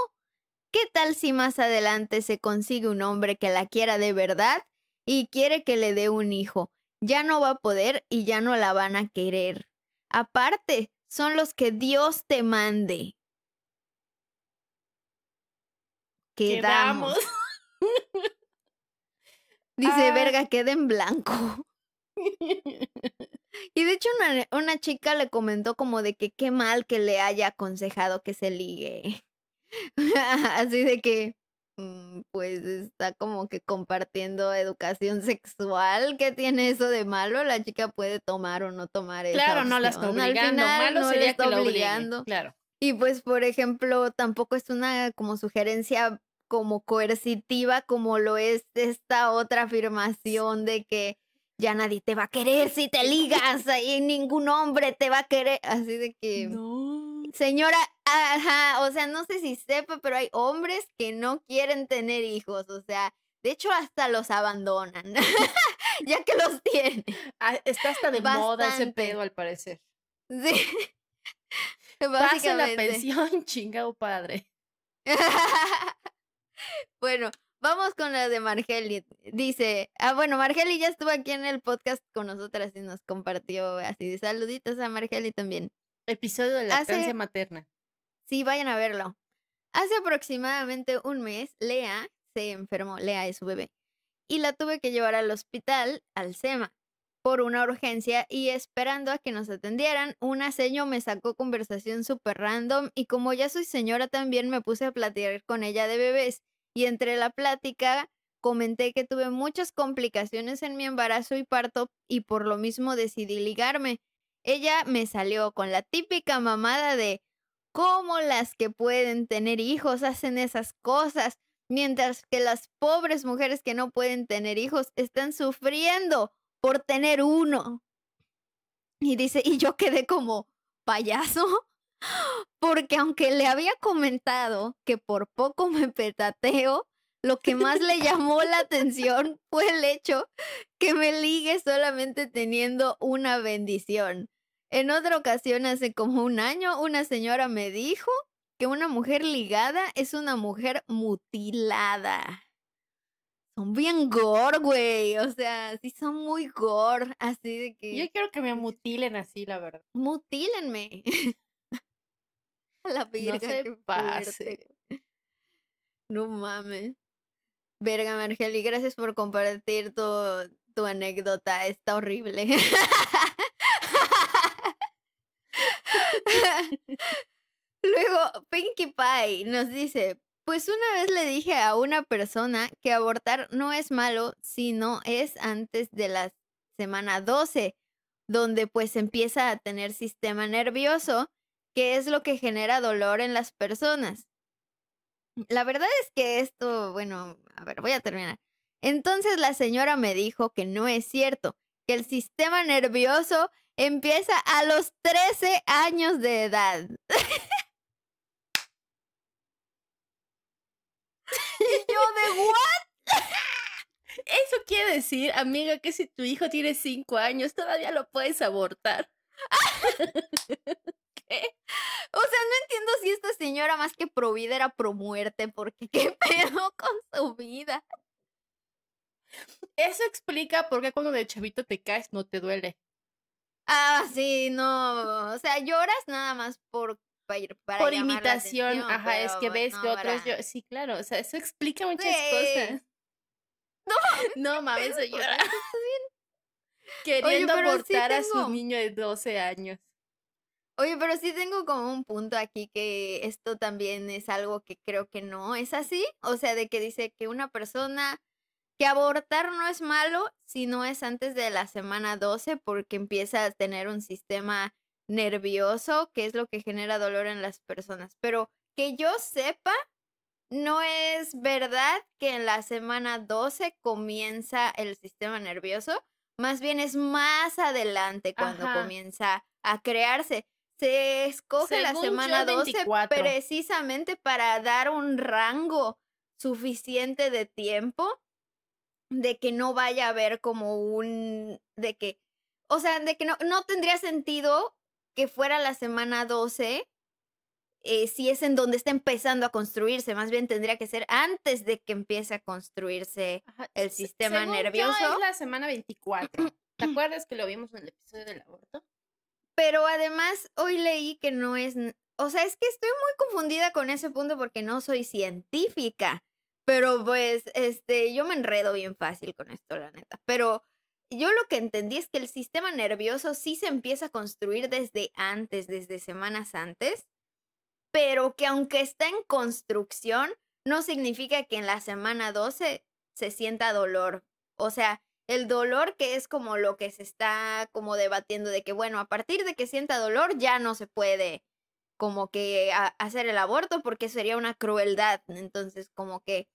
¿qué tal si más adelante se consigue un hombre que la quiera de verdad y quiere que le dé un hijo. Ya no va a poder y ya no la van a querer. Aparte, son los que Dios te mande. Quedamos. Dice, ah. verga, queda en blanco. Y de hecho una, una chica le comentó como de que qué mal que le haya aconsejado que se ligue. Así de que, pues está como que compartiendo educación sexual. ¿Qué tiene eso de malo? La chica puede tomar o no tomar esa Claro, no la está. Al obligando. final Malo no sería está que obligando. Claro. Y pues, por ejemplo, tampoco es una como sugerencia como coercitiva como lo es esta otra afirmación de que ya nadie te va a querer si te ligas y ningún hombre te va a querer. Así de que, No. señora, ajá, o sea, no sé si sepa, pero hay hombres que no quieren tener hijos, o sea, de hecho hasta los abandonan, ya que los tienen. Ah, está hasta de moda ese pedo, al parecer. Sí. Pase la pensión, chingado padre. bueno, vamos con la de Margeli. Dice, ah, bueno, Margeli ya estuvo aquí en el podcast con nosotras y nos compartió así de saluditos a Margeli también. Episodio de Hace- lactancia materna. Sí, vayan a verlo. Hace aproximadamente un mes, Lea se enfermó, Lea es su bebé, y la tuve que llevar al hospital, al SEMA, por una urgencia y esperando a que nos atendieran, una seño me sacó conversación súper random y como ya soy señora también me puse a platicar con ella de bebés y entre la plática comenté que tuve muchas complicaciones en mi embarazo y parto y por lo mismo decidí ligarme. Ella me salió con la típica mamada de cómo las que pueden tener hijos hacen esas cosas, mientras que las pobres mujeres que no pueden tener hijos están sufriendo por tener uno. Y dice, y yo quedé como payaso, porque aunque le había comentado que por poco me petateo, lo que más le llamó la atención fue el hecho que me ligue solamente teniendo una bendición. En otra ocasión, hace como un año, una señora me dijo que una mujer ligada es una mujer mutilada. Son bien gore, güey. O sea, sí son muy gore. Así de que. Yo quiero que me mutilen así, la verdad. Mutílenme. A la verga, se qué pase. No mames. Verga, Margeli, gracias por compartir tu, tu anécdota. Está horrible. Luego, Pinkie Pie nos dice, pues una vez le dije a una persona que abortar no es malo si no es antes de la semana 12, donde pues empieza a tener sistema nervioso, que es lo que genera dolor en las personas. La verdad es que esto, bueno, a ver, voy a terminar. Entonces la señora me dijo que no es cierto, que el sistema nervioso empieza a los 13 años de edad. y yo de what? Eso quiere decir, amiga, que si tu hijo tiene cinco años, todavía lo puedes abortar. ¿Qué? O sea, no entiendo si esta señora más que pro vida era pro muerte, porque qué pedo con su vida. Eso explica por qué cuando de chavito te caes no te duele. Ah, sí, no. O sea, lloras nada más por para, por imitación, atención, ajá, es que ves no, que otros para- yo, sí, claro, o sea, eso explica muchas Sí. cosas. No mames, Pero, ¿por señora. qué estás bien? Queriendo sí abortar a su niño de 12 años. Oye, pero sí tengo como un punto aquí que esto también es algo que creo que no es así. O sea, de que dice que una persona, que abortar no es malo si no es antes de la semana 12 porque empieza a tener un sistema nervioso, que es lo que genera dolor en las personas. Pero que yo sepa, no es verdad que en la semana 12 comienza el sistema nervioso. Más bien es más adelante cuando Ajá. comienza a crearse. Se escoge la Según semana 12 24. precisamente para dar un rango suficiente de tiempo de que no vaya a haber como un, de que, o sea, de que no, no tendría sentido que fuera la semana 12 eh, si es en donde está empezando a construirse, más bien tendría que ser antes de que empiece a construirse Ajá, el sistema según yo, nervioso. es la semana 24. ¿Te acuerdas que lo vimos en el episodio del aborto? Pero además, hoy leí que no es. O sea, es que estoy muy confundida con ese punto porque no soy científica. Pero pues, este, yo me enredo bien fácil con esto, la neta. Pero yo lo que entendí es que el sistema nervioso sí se empieza a construir desde antes, desde semanas antes, pero que aunque está en construcción, no significa que en la semana 12 se sienta dolor. O sea, el dolor que es como lo que se está como debatiendo de que, bueno, a partir de que sienta dolor ya no se puede como que hacer el aborto porque sería una crueldad. Entonces, como que,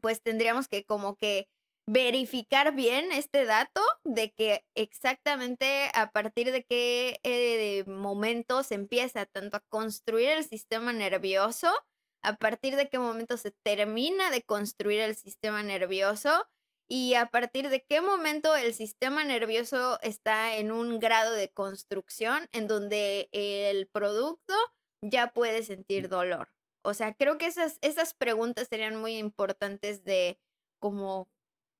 pues tendríamos que como que verificar bien este dato de que exactamente a partir de qué eh, momento se empieza tanto a construir el sistema nervioso, a partir de qué momento se termina de construir el sistema nervioso y a partir de qué momento el sistema nervioso está en un grado de construcción en donde el producto ya puede sentir dolor. O sea, creo que esas, esas preguntas serían muy importantes de como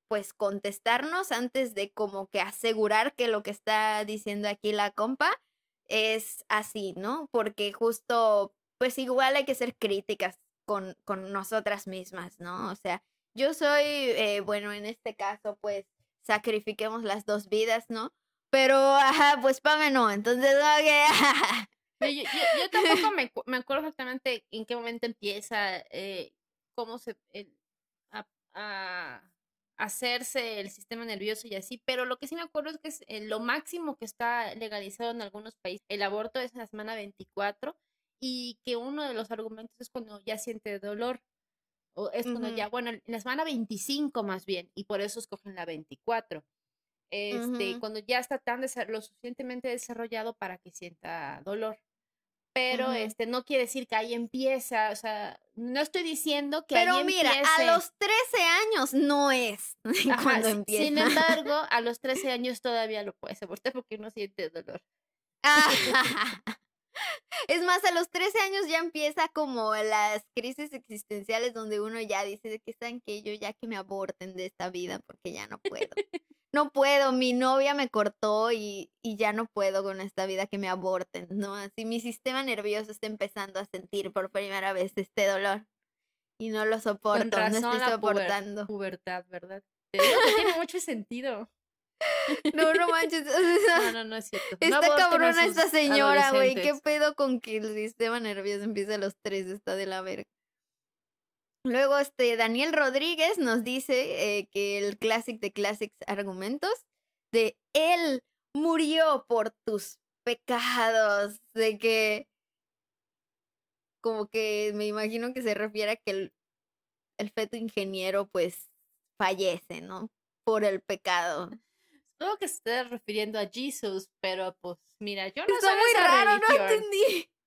pues contestarnos antes de como que asegurar que lo que está diciendo aquí la compa es así, ¿no? Porque justo, pues igual hay que ser críticas con, con nosotras mismas, ¿no? O sea, yo soy, eh, bueno, en este caso, pues sacrifiquemos las dos vidas, ¿no? Pero, ajá, pues Pame no, entonces, yo, yo, yo, tampoco me, me, acuerdo exactamente en qué momento empieza, eh, cómo se, a hacerse el sistema nervioso y así, pero lo que sí me acuerdo es que es eh, lo máximo que está legalizado en algunos países, el aborto es en la semana 24 y que uno de los argumentos es cuando ya siente dolor, o es cuando ya, bueno, en la semana 25 más bien, y por eso escogen la 24. Este, cuando ya está tan lo suficientemente desarrollado para que sienta dolor pero este no quiere decir que ahí empieza, o sea, no estoy diciendo que pero ahí mira, a los 13 años no es cuando empieza. Sin embargo, a los 13 años todavía lo puedes abortar porque no siente dolor. es más, a los 13 años ya empieza como las crisis existenciales donde uno ya dice de que están que yo ya que me aborten de esta vida porque ya no puedo no puedo, mi novia me cortó y, ya no puedo con esta vida que me aborten, ¿no? Así mi sistema nervioso está empezando a sentir por primera vez este dolor y no lo soporto, no estoy soportando. pubertad, ¿verdad? tiene mucho sentido. No, no manches. no, no, no es cierto. Está cabrona esta señora, güey. ¿Qué pedo con que el sistema nervioso empiece a los tres? Está de la verga. Luego, este, Daniel Rodríguez nos dice eh, que el Classic de Classics Argumentos de él murió por tus pecados, de que como que me imagino que se refiere a que el, el feto ingeniero pues fallece, ¿no? Por el pecado. Supongo que se está refiriendo a Jesus, pero pues mira, yo no Está muy raro, no entendí.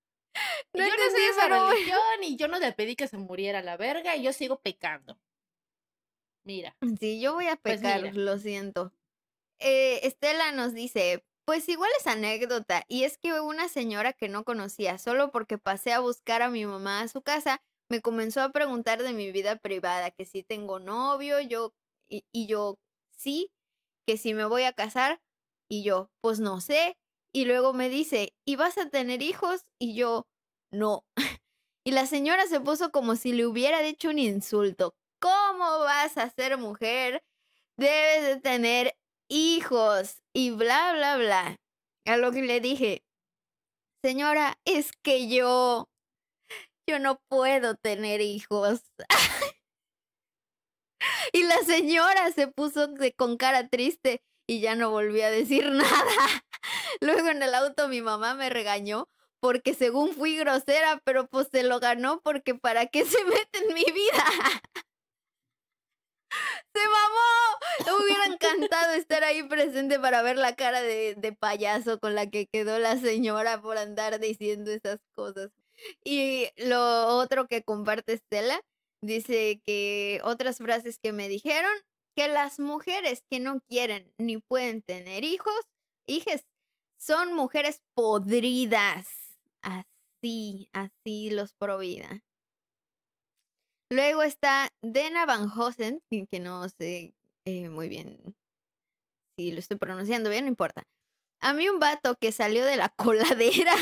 No yo no soy esa religión y yo no le pedí que se muriera la verga y yo sigo pecando. Mira. Sí, yo voy a pues pecar, lo siento. Eh, Estela nos dice, pues igual es anécdota, y es que una señora que no conocía, solo porque pasé a buscar a mi mamá a su casa, me comenzó a preguntar de mi vida privada, que si tengo novio, yo, y, y yo, sí, que si me voy a casar, y yo, pues no sé, y luego me dice, ¿y vas a tener hijos? Y yo, no. Y la señora se puso como si le hubiera dicho un insulto. ¿Cómo vas a ser mujer? Debes de tener hijos y bla, bla, bla. A lo que le dije, señora, es que yo, yo no puedo tener hijos. y la señora se puso con cara triste y ya no volví a decir nada. Luego en el auto mi mamá me regañó porque según fui grosera, pero pues se lo ganó porque para qué se mete en mi vida. ¡Se mamó! Me hubiera encantado estar ahí presente para ver la cara de, de, payaso con la que quedó la señora por andar diciendo esas cosas. Y lo otro que comparte Estela, dice que otras frases que me dijeron, que las mujeres que no quieren ni pueden tener hijos, hijes, son mujeres podridas. Así, así los provida. Luego está Dena Van Hosen, que no sé eh, muy bien si lo estoy pronunciando bien, no importa. A mí un vato que salió de la coladera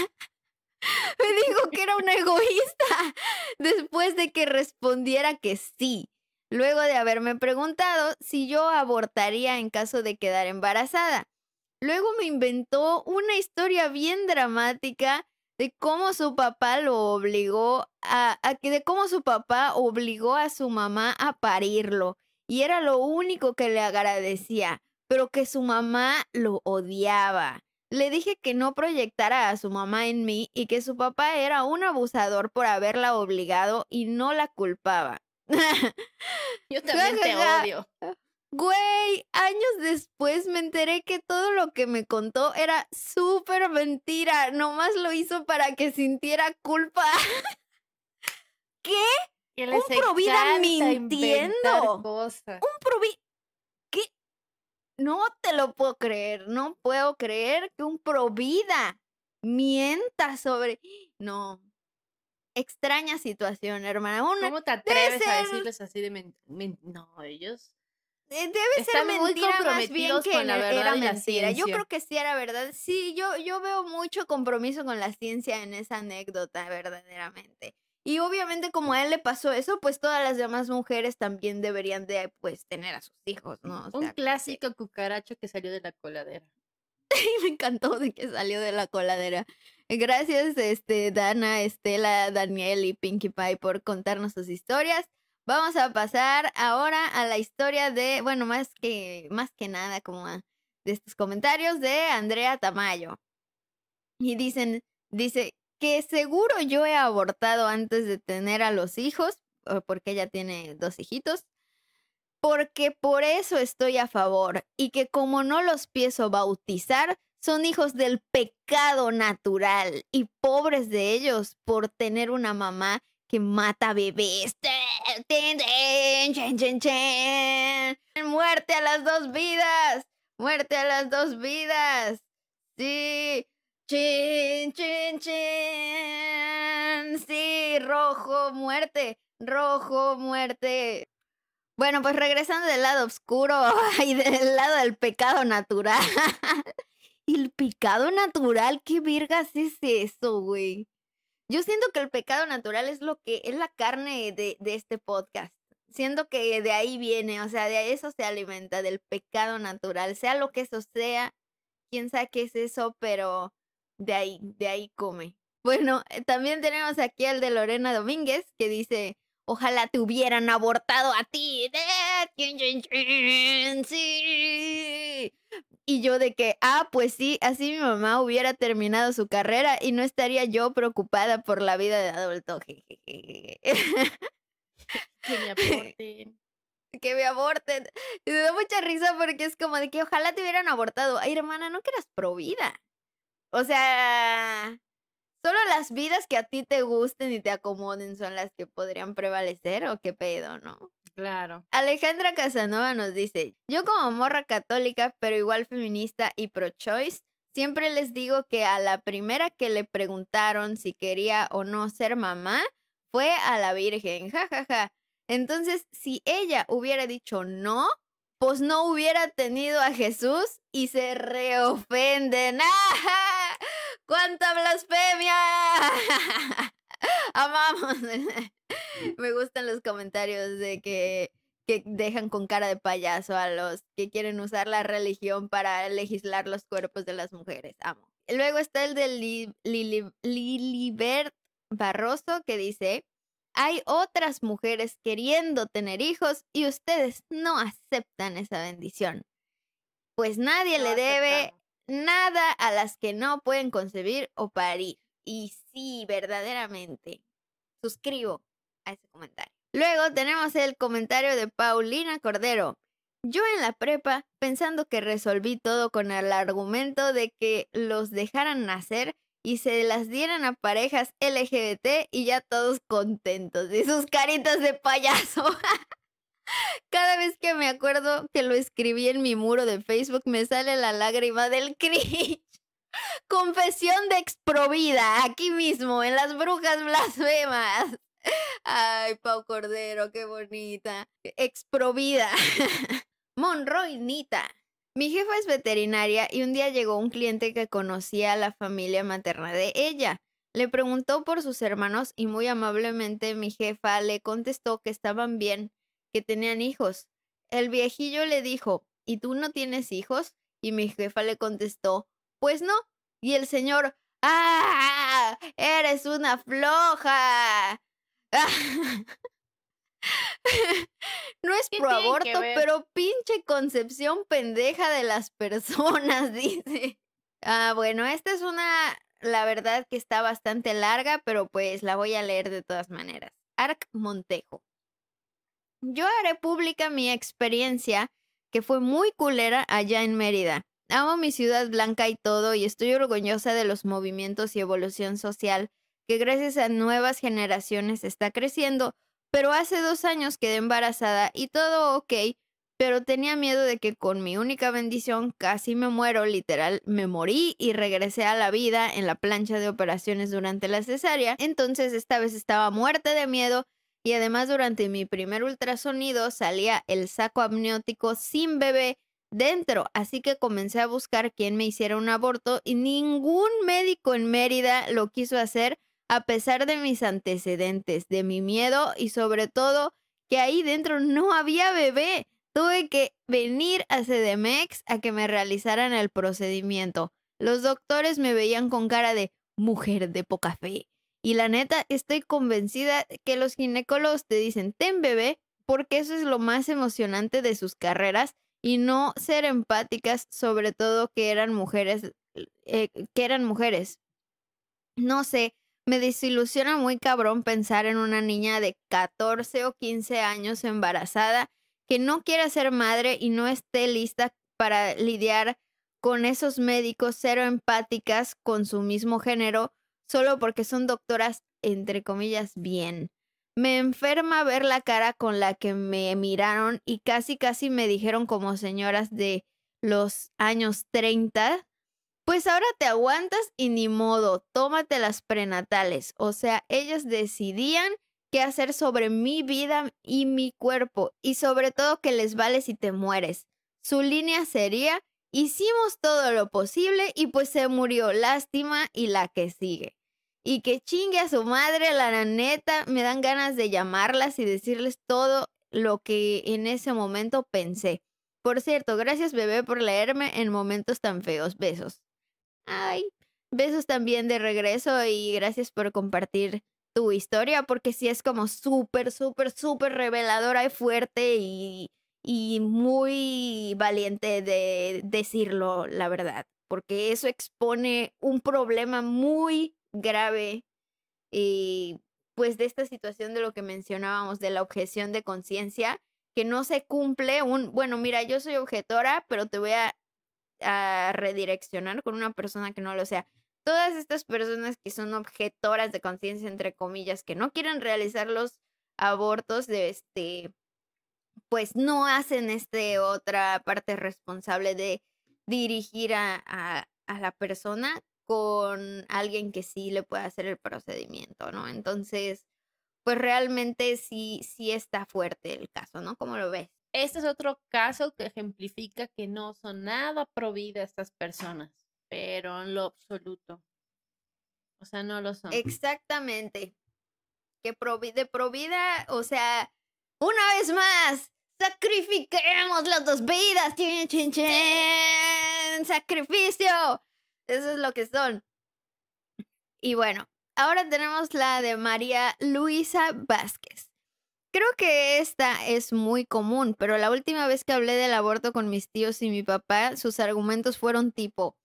me dijo que era un egoísta después de que respondiera que sí. luego de haberme preguntado si yo abortaría en caso de quedar embarazada. Luego me inventó una historia bien dramática de cómo su papá lo obligó a, a de cómo su papá obligó a su mamá a parirlo y era lo único que le agradecía, pero que su mamá lo odiaba. Le dije que no proyectara a su mamá en mí y que su papá era un abusador por haberla obligado y no la culpaba. Yo también te odio. Güey, años después me enteré que todo lo que me contó era súper mentira. Nomás lo hizo para que sintiera culpa. ¿Qué? un provida mintiendo. Un provida. No te lo puedo creer. No puedo creer que un provida mienta sobre. No. Extraña situación, hermana. ¿Cómo te atreves a decirles así de No, ellos eh, debe ser mentira más bien que con la verdad era mentira. Yo creo que sí era verdad. Sí, yo, yo veo mucho compromiso con la ciencia en esa anécdota, verdaderamente. Y obviamente como a él le pasó eso, pues todas las demás mujeres también deberían de pues tener a sus hijos, ¿no? Un clásico cucaracho que salió de la coladera. me encantó de que salió de la coladera. Gracias, este, Dana, Estela, Daniel y Pinkie Pie por contarnos sus historias. Vamos a pasar ahora a la historia de, bueno, más que, más que nada, como de estos comentarios de Andrea Tamayo. Y dicen, dice que seguro yo he abortado antes de tener a los hijos, porque ella tiene dos hijitos, porque por eso estoy a favor y que como no los pienso bautizar, son hijos del pecado natural y pobres de ellos por tener una mamá que mata bebés. Muerte a las dos vidas. Muerte a las dos vidas. Sí. Chin, chin, chin. Sí, rojo, muerte. Rojo, muerte. Bueno, pues regresando del lado oscuro y del lado del pecado natural. el pecado natural, ¿qué virgas es eso, güey? Yo siento que el pecado natural es lo que es la carne de, este podcast. Siento que de ahí viene, o sea, de eso se alimenta, del pecado natural, sea lo que eso sea, quién sabe qué es eso, pero de ahí, de ahí come. Bueno, eh, también tenemos aquí al de Lorena Domínguez que dice, ojalá te hubieran abortado a ti. Sí. Y yo de que, ah, pues sí, así mi mamá hubiera terminado su carrera y no estaría yo preocupada por la vida de adulto. que me aborten. Que me aborten. Y me da mucha risa porque es como de que ojalá te hubieran abortado. Ay, hermana, no que eras pro vida. O sea, solo las vidas que a ti te gusten y te acomoden son las que podrían prevalecer o qué pedo, ¿no? Claro. Alejandra Casanova nos dice, yo como morra católica, pero igual feminista y pro-choice, siempre les digo que a la primera que le preguntaron si quería o no ser mamá, fue a la Virgen, jajaja. Ja, ja. Entonces, si ella hubiera dicho no, pues no hubiera tenido a Jesús y se reofenden. ¡Ah! ¡Cuánta blasfemia! Amamos. Me gustan los comentarios de que, que dejan con cara de payaso a los que quieren usar la religión para legislar los cuerpos de las mujeres. Amo. Luego está el de Lilibert Barroso que dice, hay otras mujeres queriendo tener hijos y ustedes no aceptan esa bendición. Pues nadie le debe nada a las que no pueden concebir o parir. Y sí, verdaderamente. Suscribo a ese comentario. Luego tenemos el comentario de Paulina Cordero. Yo en la prepa, pensando que resolví todo con el argumento de que los dejaran nacer y se las dieran a parejas LGBT y ya todos contentos. Y sus caritas de payaso. Cada vez que me acuerdo que lo escribí en mi muro de Facebook, me sale la lágrima del cringe. Confesión de exprovida, aquí mismo, en las brujas blasfemas. Ay, Pau Cordero, qué bonita. Exprovida. Monroy Nita. Mi jefa es veterinaria y un día llegó un cliente que conocía a la familia materna de ella. Le preguntó por sus hermanos y muy amablemente mi jefa le contestó que estaban bien, que tenían hijos. El viejillo le dijo, ¿y tú no tienes hijos? Y mi jefa le contestó, pues no. Y el señor, ¡ah! Eres una floja. no es pro aborto, pero pinche concepción pendeja de las personas, dice. Ah, bueno, esta es una, la verdad que está bastante larga, pero pues la voy a leer de todas maneras. Arc Montejo. Yo haré pública mi experiencia, que fue muy culera allá en Mérida. Amo mi ciudad blanca y todo, y estoy orgullosa de los movimientos y evolución social que gracias a nuevas generaciones está creciendo, pero hace dos años quedé embarazada y todo ok, pero tenía miedo de que con mi única bendición casi me muero, literal, me morí y regresé a la vida en la plancha de operaciones durante la cesárea, entonces esta vez estaba muerta de miedo y además durante mi primer ultrasonido salía el saco amniótico sin bebé dentro, así que comencé a buscar quién me hiciera un aborto y ningún médico en Mérida lo quiso hacer a pesar de mis antecedentes, de mi miedo y sobre todo que ahí dentro no había bebé. Tuve que venir a CDMX a que me realizaran el procedimiento. Los doctores me veían con cara de mujer de poca fe. Y la neta, estoy convencida que los ginecólogos te dicen, ten bebé, porque eso es lo más emocionante de sus carreras y no ser empáticas, sobre todo que eran mujeres, eh, que eran mujeres. No sé, me desilusiona muy cabrón pensar en una niña de 14 o 15 años embarazada que no quiera ser madre y no esté lista para lidiar con esos médicos cero empáticas con su mismo género solo porque son doctoras, entre comillas, bien. Me enferma ver la cara con la que me miraron y casi casi me dijeron como señoras de los años 30 pues ahora te aguantas y ni modo, tómate las prenatales. O sea, ellas decidían qué hacer sobre mi vida y mi cuerpo y sobre todo que les vale si te mueres. Su línea sería, hicimos todo lo posible y pues se murió, lástima y la que sigue. Y que chingue a su madre, la neta, me dan ganas de llamarlas y decirles todo lo que en ese momento pensé. Por cierto, gracias bebé por leerme en momentos tan feos. Besos. Ay, besos también de regreso y gracias por compartir tu historia, porque sí es como súper, súper, súper reveladora y fuerte y, y muy valiente de decirlo, la verdad, porque eso expone un problema muy grave y pues de esta situación de lo que mencionábamos, de la objeción de conciencia, que no se cumple un, bueno, mira, yo soy objetora, pero te voy a a redireccionar con una persona que no lo sea. Todas estas personas que son objetoras de conciencia, entre comillas, que no quieren realizar los abortos, de este, pues no hacen este otra parte responsable de dirigir a, a, a la persona con alguien que sí le pueda hacer el procedimiento, ¿no? Entonces, pues realmente sí, sí está fuerte el caso, ¿no? ¿Cómo lo ves? Este es otro caso que ejemplifica que no son nada providas estas personas, pero en lo absoluto. O sea, no lo son. Exactamente. Que de provida, o sea, una vez más, sacrifiquemos las dos vidas. Chin, chin, chin. Sacrificio. Eso es lo que son. Y bueno, ahora tenemos la de María Luisa Vázquez. Creo que esta es muy común, pero la última vez que hablé del aborto con mis tíos y mi papá, sus argumentos fueron tipo,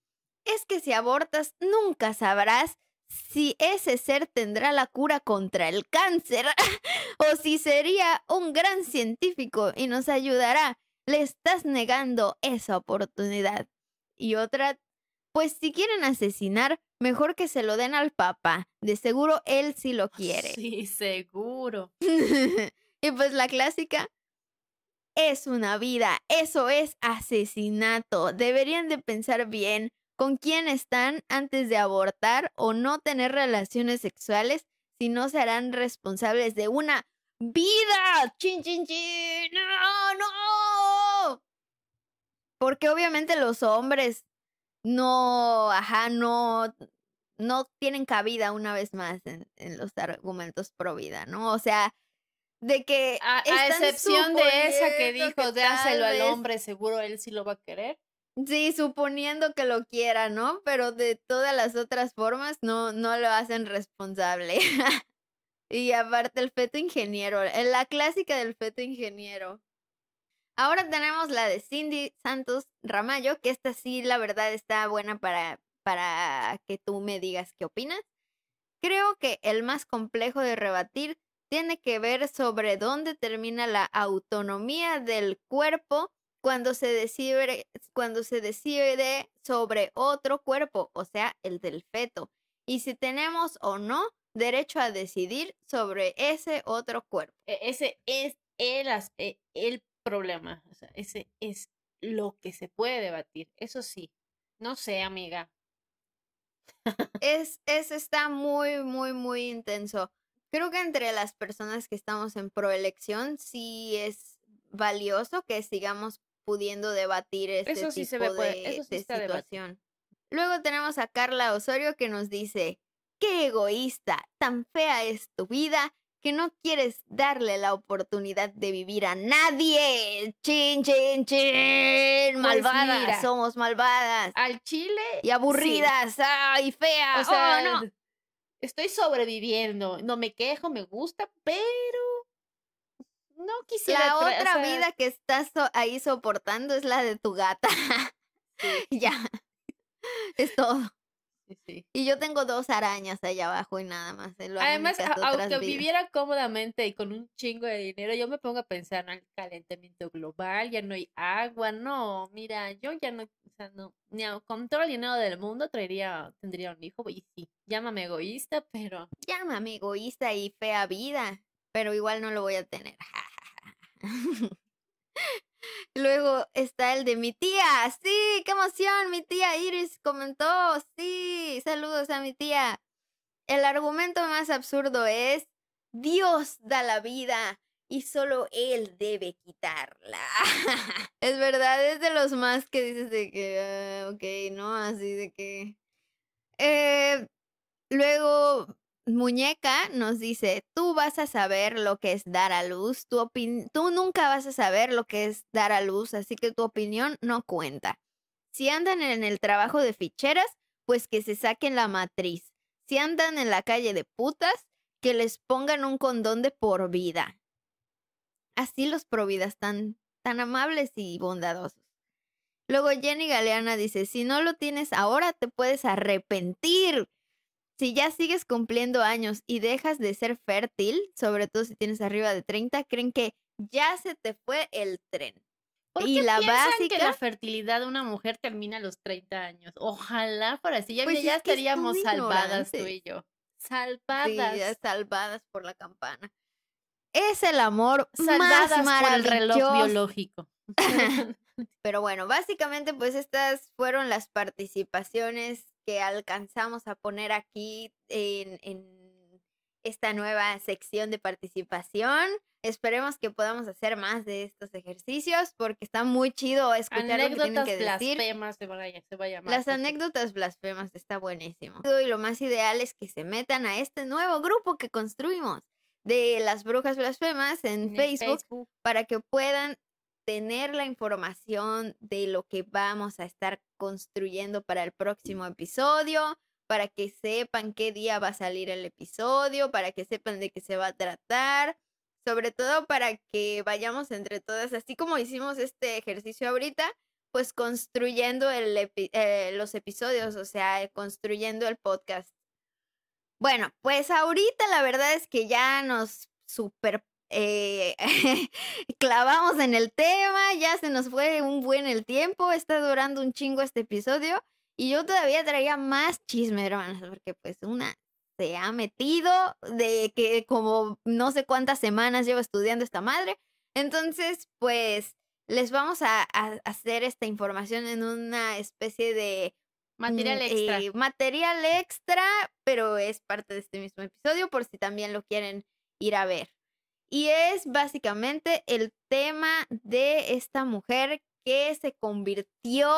es que si abortas nunca sabrás si ese ser tendrá la cura contra el cáncer o si sería un gran científico y nos ayudará. Le estás negando esa oportunidad. Y otra, pues si quieren asesinar, mejor que se lo den al papá. De seguro él sí lo quiere. Sí, seguro. y pues la clásica es una vida, eso es asesinato. Deberían de pensar bien con quién están antes de abortar o no tener relaciones sexuales si no se harán responsables de una vida. Chin, chin, chin. No, no. Porque obviamente los hombres no, ajá, no, no tienen cabida una vez más en, los argumentos pro vida, ¿no? O sea, de que a, a excepción de esa que dijo, dáselo al hombre, seguro él sí lo va a querer. Sí, suponiendo que lo quiera, ¿no? Pero de todas las otras formas no, no lo hacen responsable. y aparte el feto ingeniero, eh, la clásica del feto ingeniero. Ahora tenemos la de Cindy Santos Ramallo, que esta sí, la verdad, está buena para, para que tú me digas qué opinas. Creo que el más complejo de rebatir tiene que ver sobre dónde termina la autonomía del cuerpo cuando se decide, cuando se decide sobre otro cuerpo, o sea, el del feto, y si tenemos o no derecho a decidir sobre ese otro cuerpo. E- Ese es el, e- el problema. O sea, ese es lo que se puede debatir. Eso sí. No sé, amiga. Es, eso está muy, muy, muy intenso. Creo que entre las personas que estamos en proelección sí es valioso que sigamos pudiendo debatir este Eso sí tipo se ve, puede- de, eso sí de está debatible. situación. Luego tenemos a Carla Osorio que nos dice, qué egoísta, tan fea es tu vida que no quieres darle la oportunidad de vivir a nadie. Chin, chin, chin. Malvadas, Pues mira. somos malvadas. Al chile. Y aburridas, ay, feas. O sea, oh, no. estoy sobreviviendo. No me quejo, me gusta, pero no quisiera. La o otra sea, vida que estás ahí soportando es la de tu gata. ya. Es todo. Sí, sí. Y yo tengo dos arañas allá abajo y nada más. las Además, aunque viviera cómodamente y con un chingo de dinero, yo me pongo a pensar en el calentamiento global, ya no hay agua, no, mira, yo ya no, o sea, no, ni con todo el dinero del mundo traería, tendría un hijo, y sí, llámame egoísta, pero Llámame egoísta y fea vida, pero igual no lo voy a tener. Luego está el de mi tía. Sí, qué emoción. Mi tía Iris comentó. Sí, saludos a mi tía. El argumento más absurdo es, Dios da la vida y solo Él debe quitarla. es verdad, es de los más que dices de que, ah, ok, ¿no? Así de que... Eh, luego, Muñeca nos dice, tú vas a saber lo que es dar a luz, tu tú nunca vas a saber lo que es dar a luz, así que tu opinión no cuenta. Si andan en el trabajo de ficheras, pues que se saquen la matriz. Si andan en la calle de putas, que les pongan un condón de por vida. Así los providas tan, tan amables y bondadosos. Luego Jenny Galeana dice, si no lo tienes ahora, te puedes arrepentir. Si ya sigues cumpliendo años y dejas de ser fértil, sobre todo si tienes arriba de 30, creen que ya se te fue el tren. ¿por Y qué la piensan que básica- la fertilidad de una mujer termina a los 30 años? Ojalá fuera así, ya, Pues ya es estaríamos salvadas tú y yo. Salvadas. salvadas por la campana. Es el amor salvadas más por el reloj biológico. Pero bueno, básicamente pues estas fueron las participaciones que alcanzamos a poner aquí en, en esta nueva sección de participación. Esperemos que podamos hacer más de estos ejercicios porque está muy chido escuchar lo que tienen Anécdotas que decir. blasfemas se se llamar. Las anécdotas blasfemas está buenísimo. Y lo más ideal es que se metan a este nuevo grupo que construimos de las brujas blasfemas en Facebook para que puedan tener la información de lo que vamos a estar construyendo para el próximo episodio, para que sepan qué día va a salir el episodio, para que sepan de qué se va a tratar, sobre todo para que vayamos entre todas, así como hicimos este ejercicio ahorita, pues construyendo el epi- eh, los episodios, o sea, eh, construyendo el podcast. Bueno, pues ahorita la verdad es que ya nos super eh, clavamos en el tema, ya se nos fue un buen el tiempo, está durando un chingo este episodio y yo todavía traía más chisme, hermanas, porque pues una se ha metido de que como no sé cuántas semanas llevo estudiando esta madre, entonces pues les vamos a, a hacer esta información en una especie de Material mm, extra. eh, material extra, pero es parte de este mismo episodio por si también lo quieren ir a ver. Y es básicamente el tema de esta mujer que se convirtió,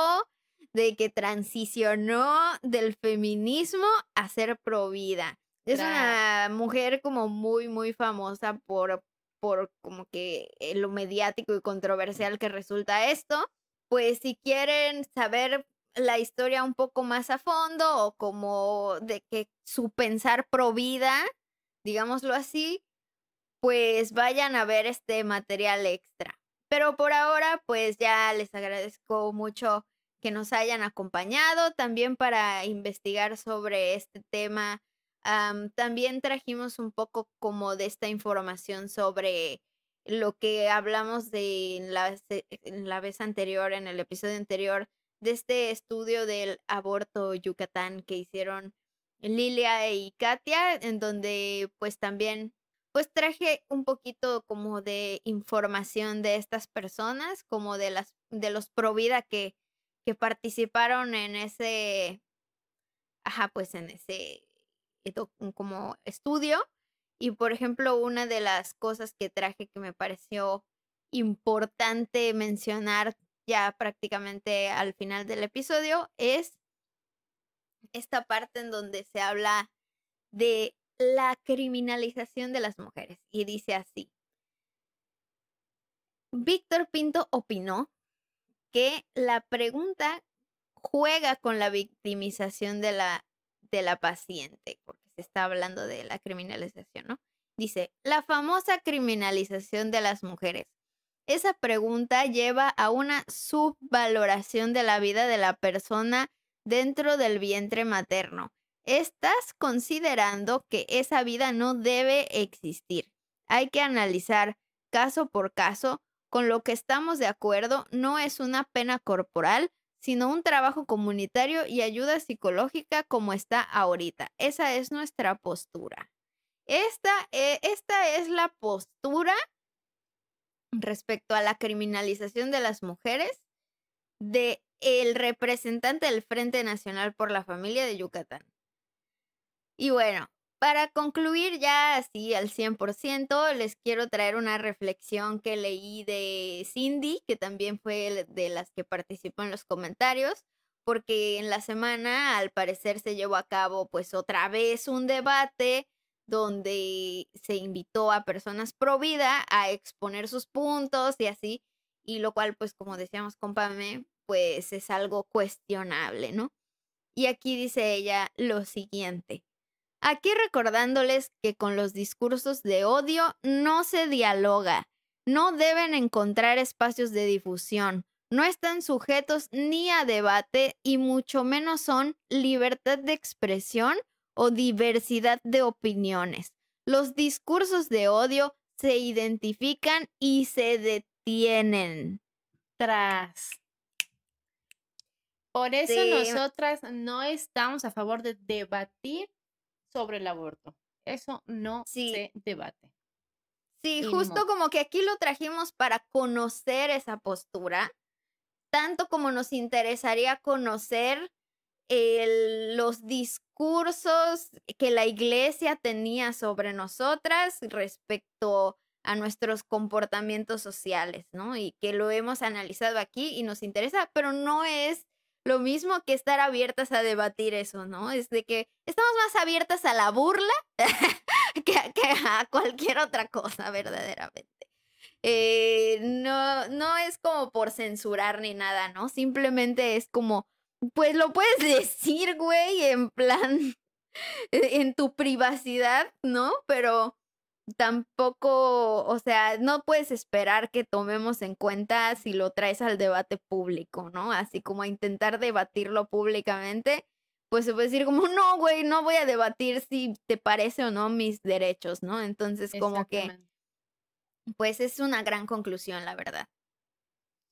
de que transicionó del feminismo a ser pro vida. Es una mujer como muy, muy famosa por por como que eh, lo mediático y controversial que resulta esto, pues si quieren saber la historia un poco más a fondo o como de que su pensar pro vida, digámoslo así, pues vayan a ver este material extra. Pero por ahora, pues ya les agradezco mucho que nos hayan acompañado también para investigar sobre este tema. también trajimos un poco como de esta información sobre lo que hablamos de la, en la vez anterior, en el episodio anterior, de este estudio del aborto Yucatán que hicieron Lilia y Katia, en donde pues también pues traje un poquito como de información de estas personas, como de las de los pro vida que, que participaron en ese ajá, pues en ese como estudio. Y por ejemplo, una de las cosas que traje que me pareció importante mencionar ya prácticamente al final del episodio es esta parte en donde se habla de la criminalización de las mujeres. Y dice así. Víctor Pinto opinó que la pregunta juega con la victimización de la, de la paciente, porque se está hablando de la criminalización, ¿no? Dice, la famosa criminalización de las mujeres esa pregunta lleva a una subvaloración de la vida de la persona dentro del vientre materno. Estás considerando que esa vida no debe existir. Hay que analizar caso por caso. Con lo que estamos de acuerdo, no es una pena corporal, sino un trabajo comunitario y ayuda psicológica como está ahorita. Esa es nuestra postura. Esta, eh, esta es la postura respecto a la criminalización de las mujeres de el representante del Frente Nacional por la Familia de Yucatán. Y bueno, para concluir ya así al 100%, les quiero traer una reflexión que leí de Cindy, que también fue de las que participó en los comentarios, porque en la semana al parecer se llevó a cabo pues otra vez un debate donde se invitó a personas pro vida a exponer sus puntos y así, y lo cual, pues como decíamos con Pame, pues es algo cuestionable, ¿no? Y aquí dice ella lo siguiente. Aquí recordándoles que con los discursos de odio no se dialoga, no deben encontrar espacios de difusión, no están sujetos ni a debate y mucho menos son libertad de expresión o diversidad de opiniones. Los discursos de odio se identifican y se detienen. Tras. Por eso nosotras no estamos a favor de debatir sobre el aborto. Eso no se debate. Sí, justo como que aquí lo trajimos para conocer esa postura, tanto como nos interesaría conocer los discursos que la iglesia tenía sobre nosotras respecto a nuestros comportamientos sociales, ¿no? Y que lo hemos analizado aquí y nos interesa, pero no es lo mismo que estar abiertas a debatir eso, ¿no? Es de que estamos más abiertas a la burla que, a cualquier otra cosa, verdaderamente. Eh, no, no es como por censurar ni nada, ¿no? Simplemente es como pues lo puedes decir, güey, en plan, en tu privacidad, ¿no? Pero tampoco, o sea, no puedes esperar que tomemos en cuenta si lo traes al debate público, ¿no? Así como a intentar debatirlo públicamente, pues se puede decir como, no, güey, no voy a debatir si te parece o no mis derechos, ¿no? Entonces, como que, pues es una gran conclusión, la verdad.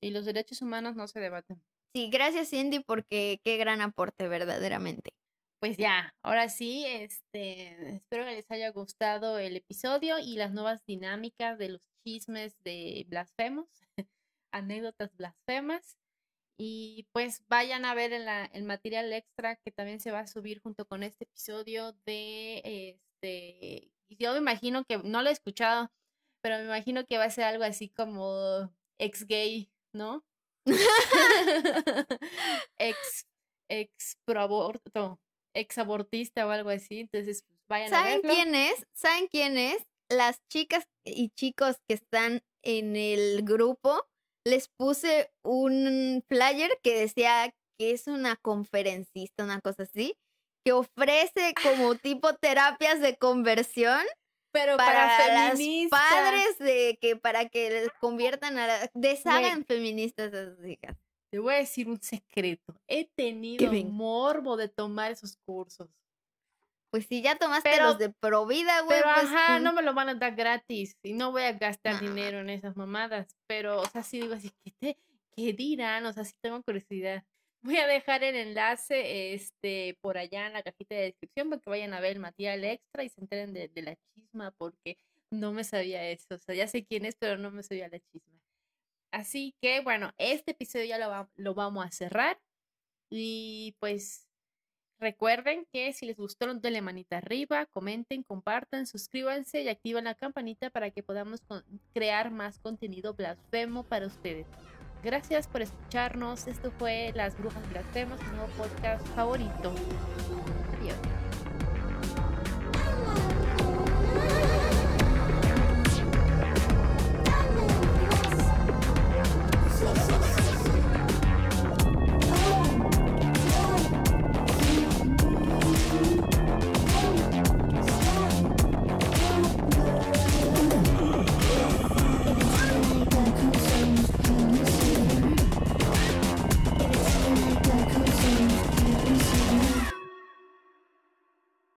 Y los derechos humanos no se debaten. Sí, gracias Cindy porque qué gran aporte verdaderamente. Pues ya, ahora sí, este, espero que les haya gustado el episodio y las nuevas dinámicas de los chismes de blasfemos, anécdotas blasfemas. Y pues vayan a ver el material extra que también se va a subir junto con este episodio de este. Yo me imagino que no lo he escuchado, pero me imagino que va a ser algo así como ex gay, ¿no? ex, ex pro aborto, ex abortista o algo así. Entonces, pues, vayan ¿Saben quién es? ¿Saben quién es? las chicas y chicos que están en el grupo, les puse un flyer que decía que es una conferencista, una cosa así, que ofrece como tipo terapias de conversión. Pero para, para, las feministas. padres de que para que les conviertan a la, deshagan feministas a sus hijas. Te voy a decir un secreto. He tenido morbo de tomar esos cursos. Pues si ya tomaste Pero- los de Provida, güey. Pero pues, ajá, no me lo van a dar gratis y no voy a gastar dinero en esas mamadas. Pero, o sea, sí digo así, ¿qué, te, qué dirán? O sea, sí tengo curiosidad. Voy a dejar el enlace este, por allá en la cajita de descripción para que vayan a ver el material extra y se enteren de, de la chisma porque no me sabía eso. O sea, ya sé quién es, pero no me sabía la chisma. Así que, bueno, este episodio ya lo, va- lo vamos a cerrar. Y pues recuerden que si les gustó, denle manita arriba, comenten, compartan, suscríbanse y activen la campanita para que podamos crear más contenido blasfemo para ustedes. Gracias por escucharnos. Esto fue Las Brujas Blasfemas, mi nuevo podcast favorito.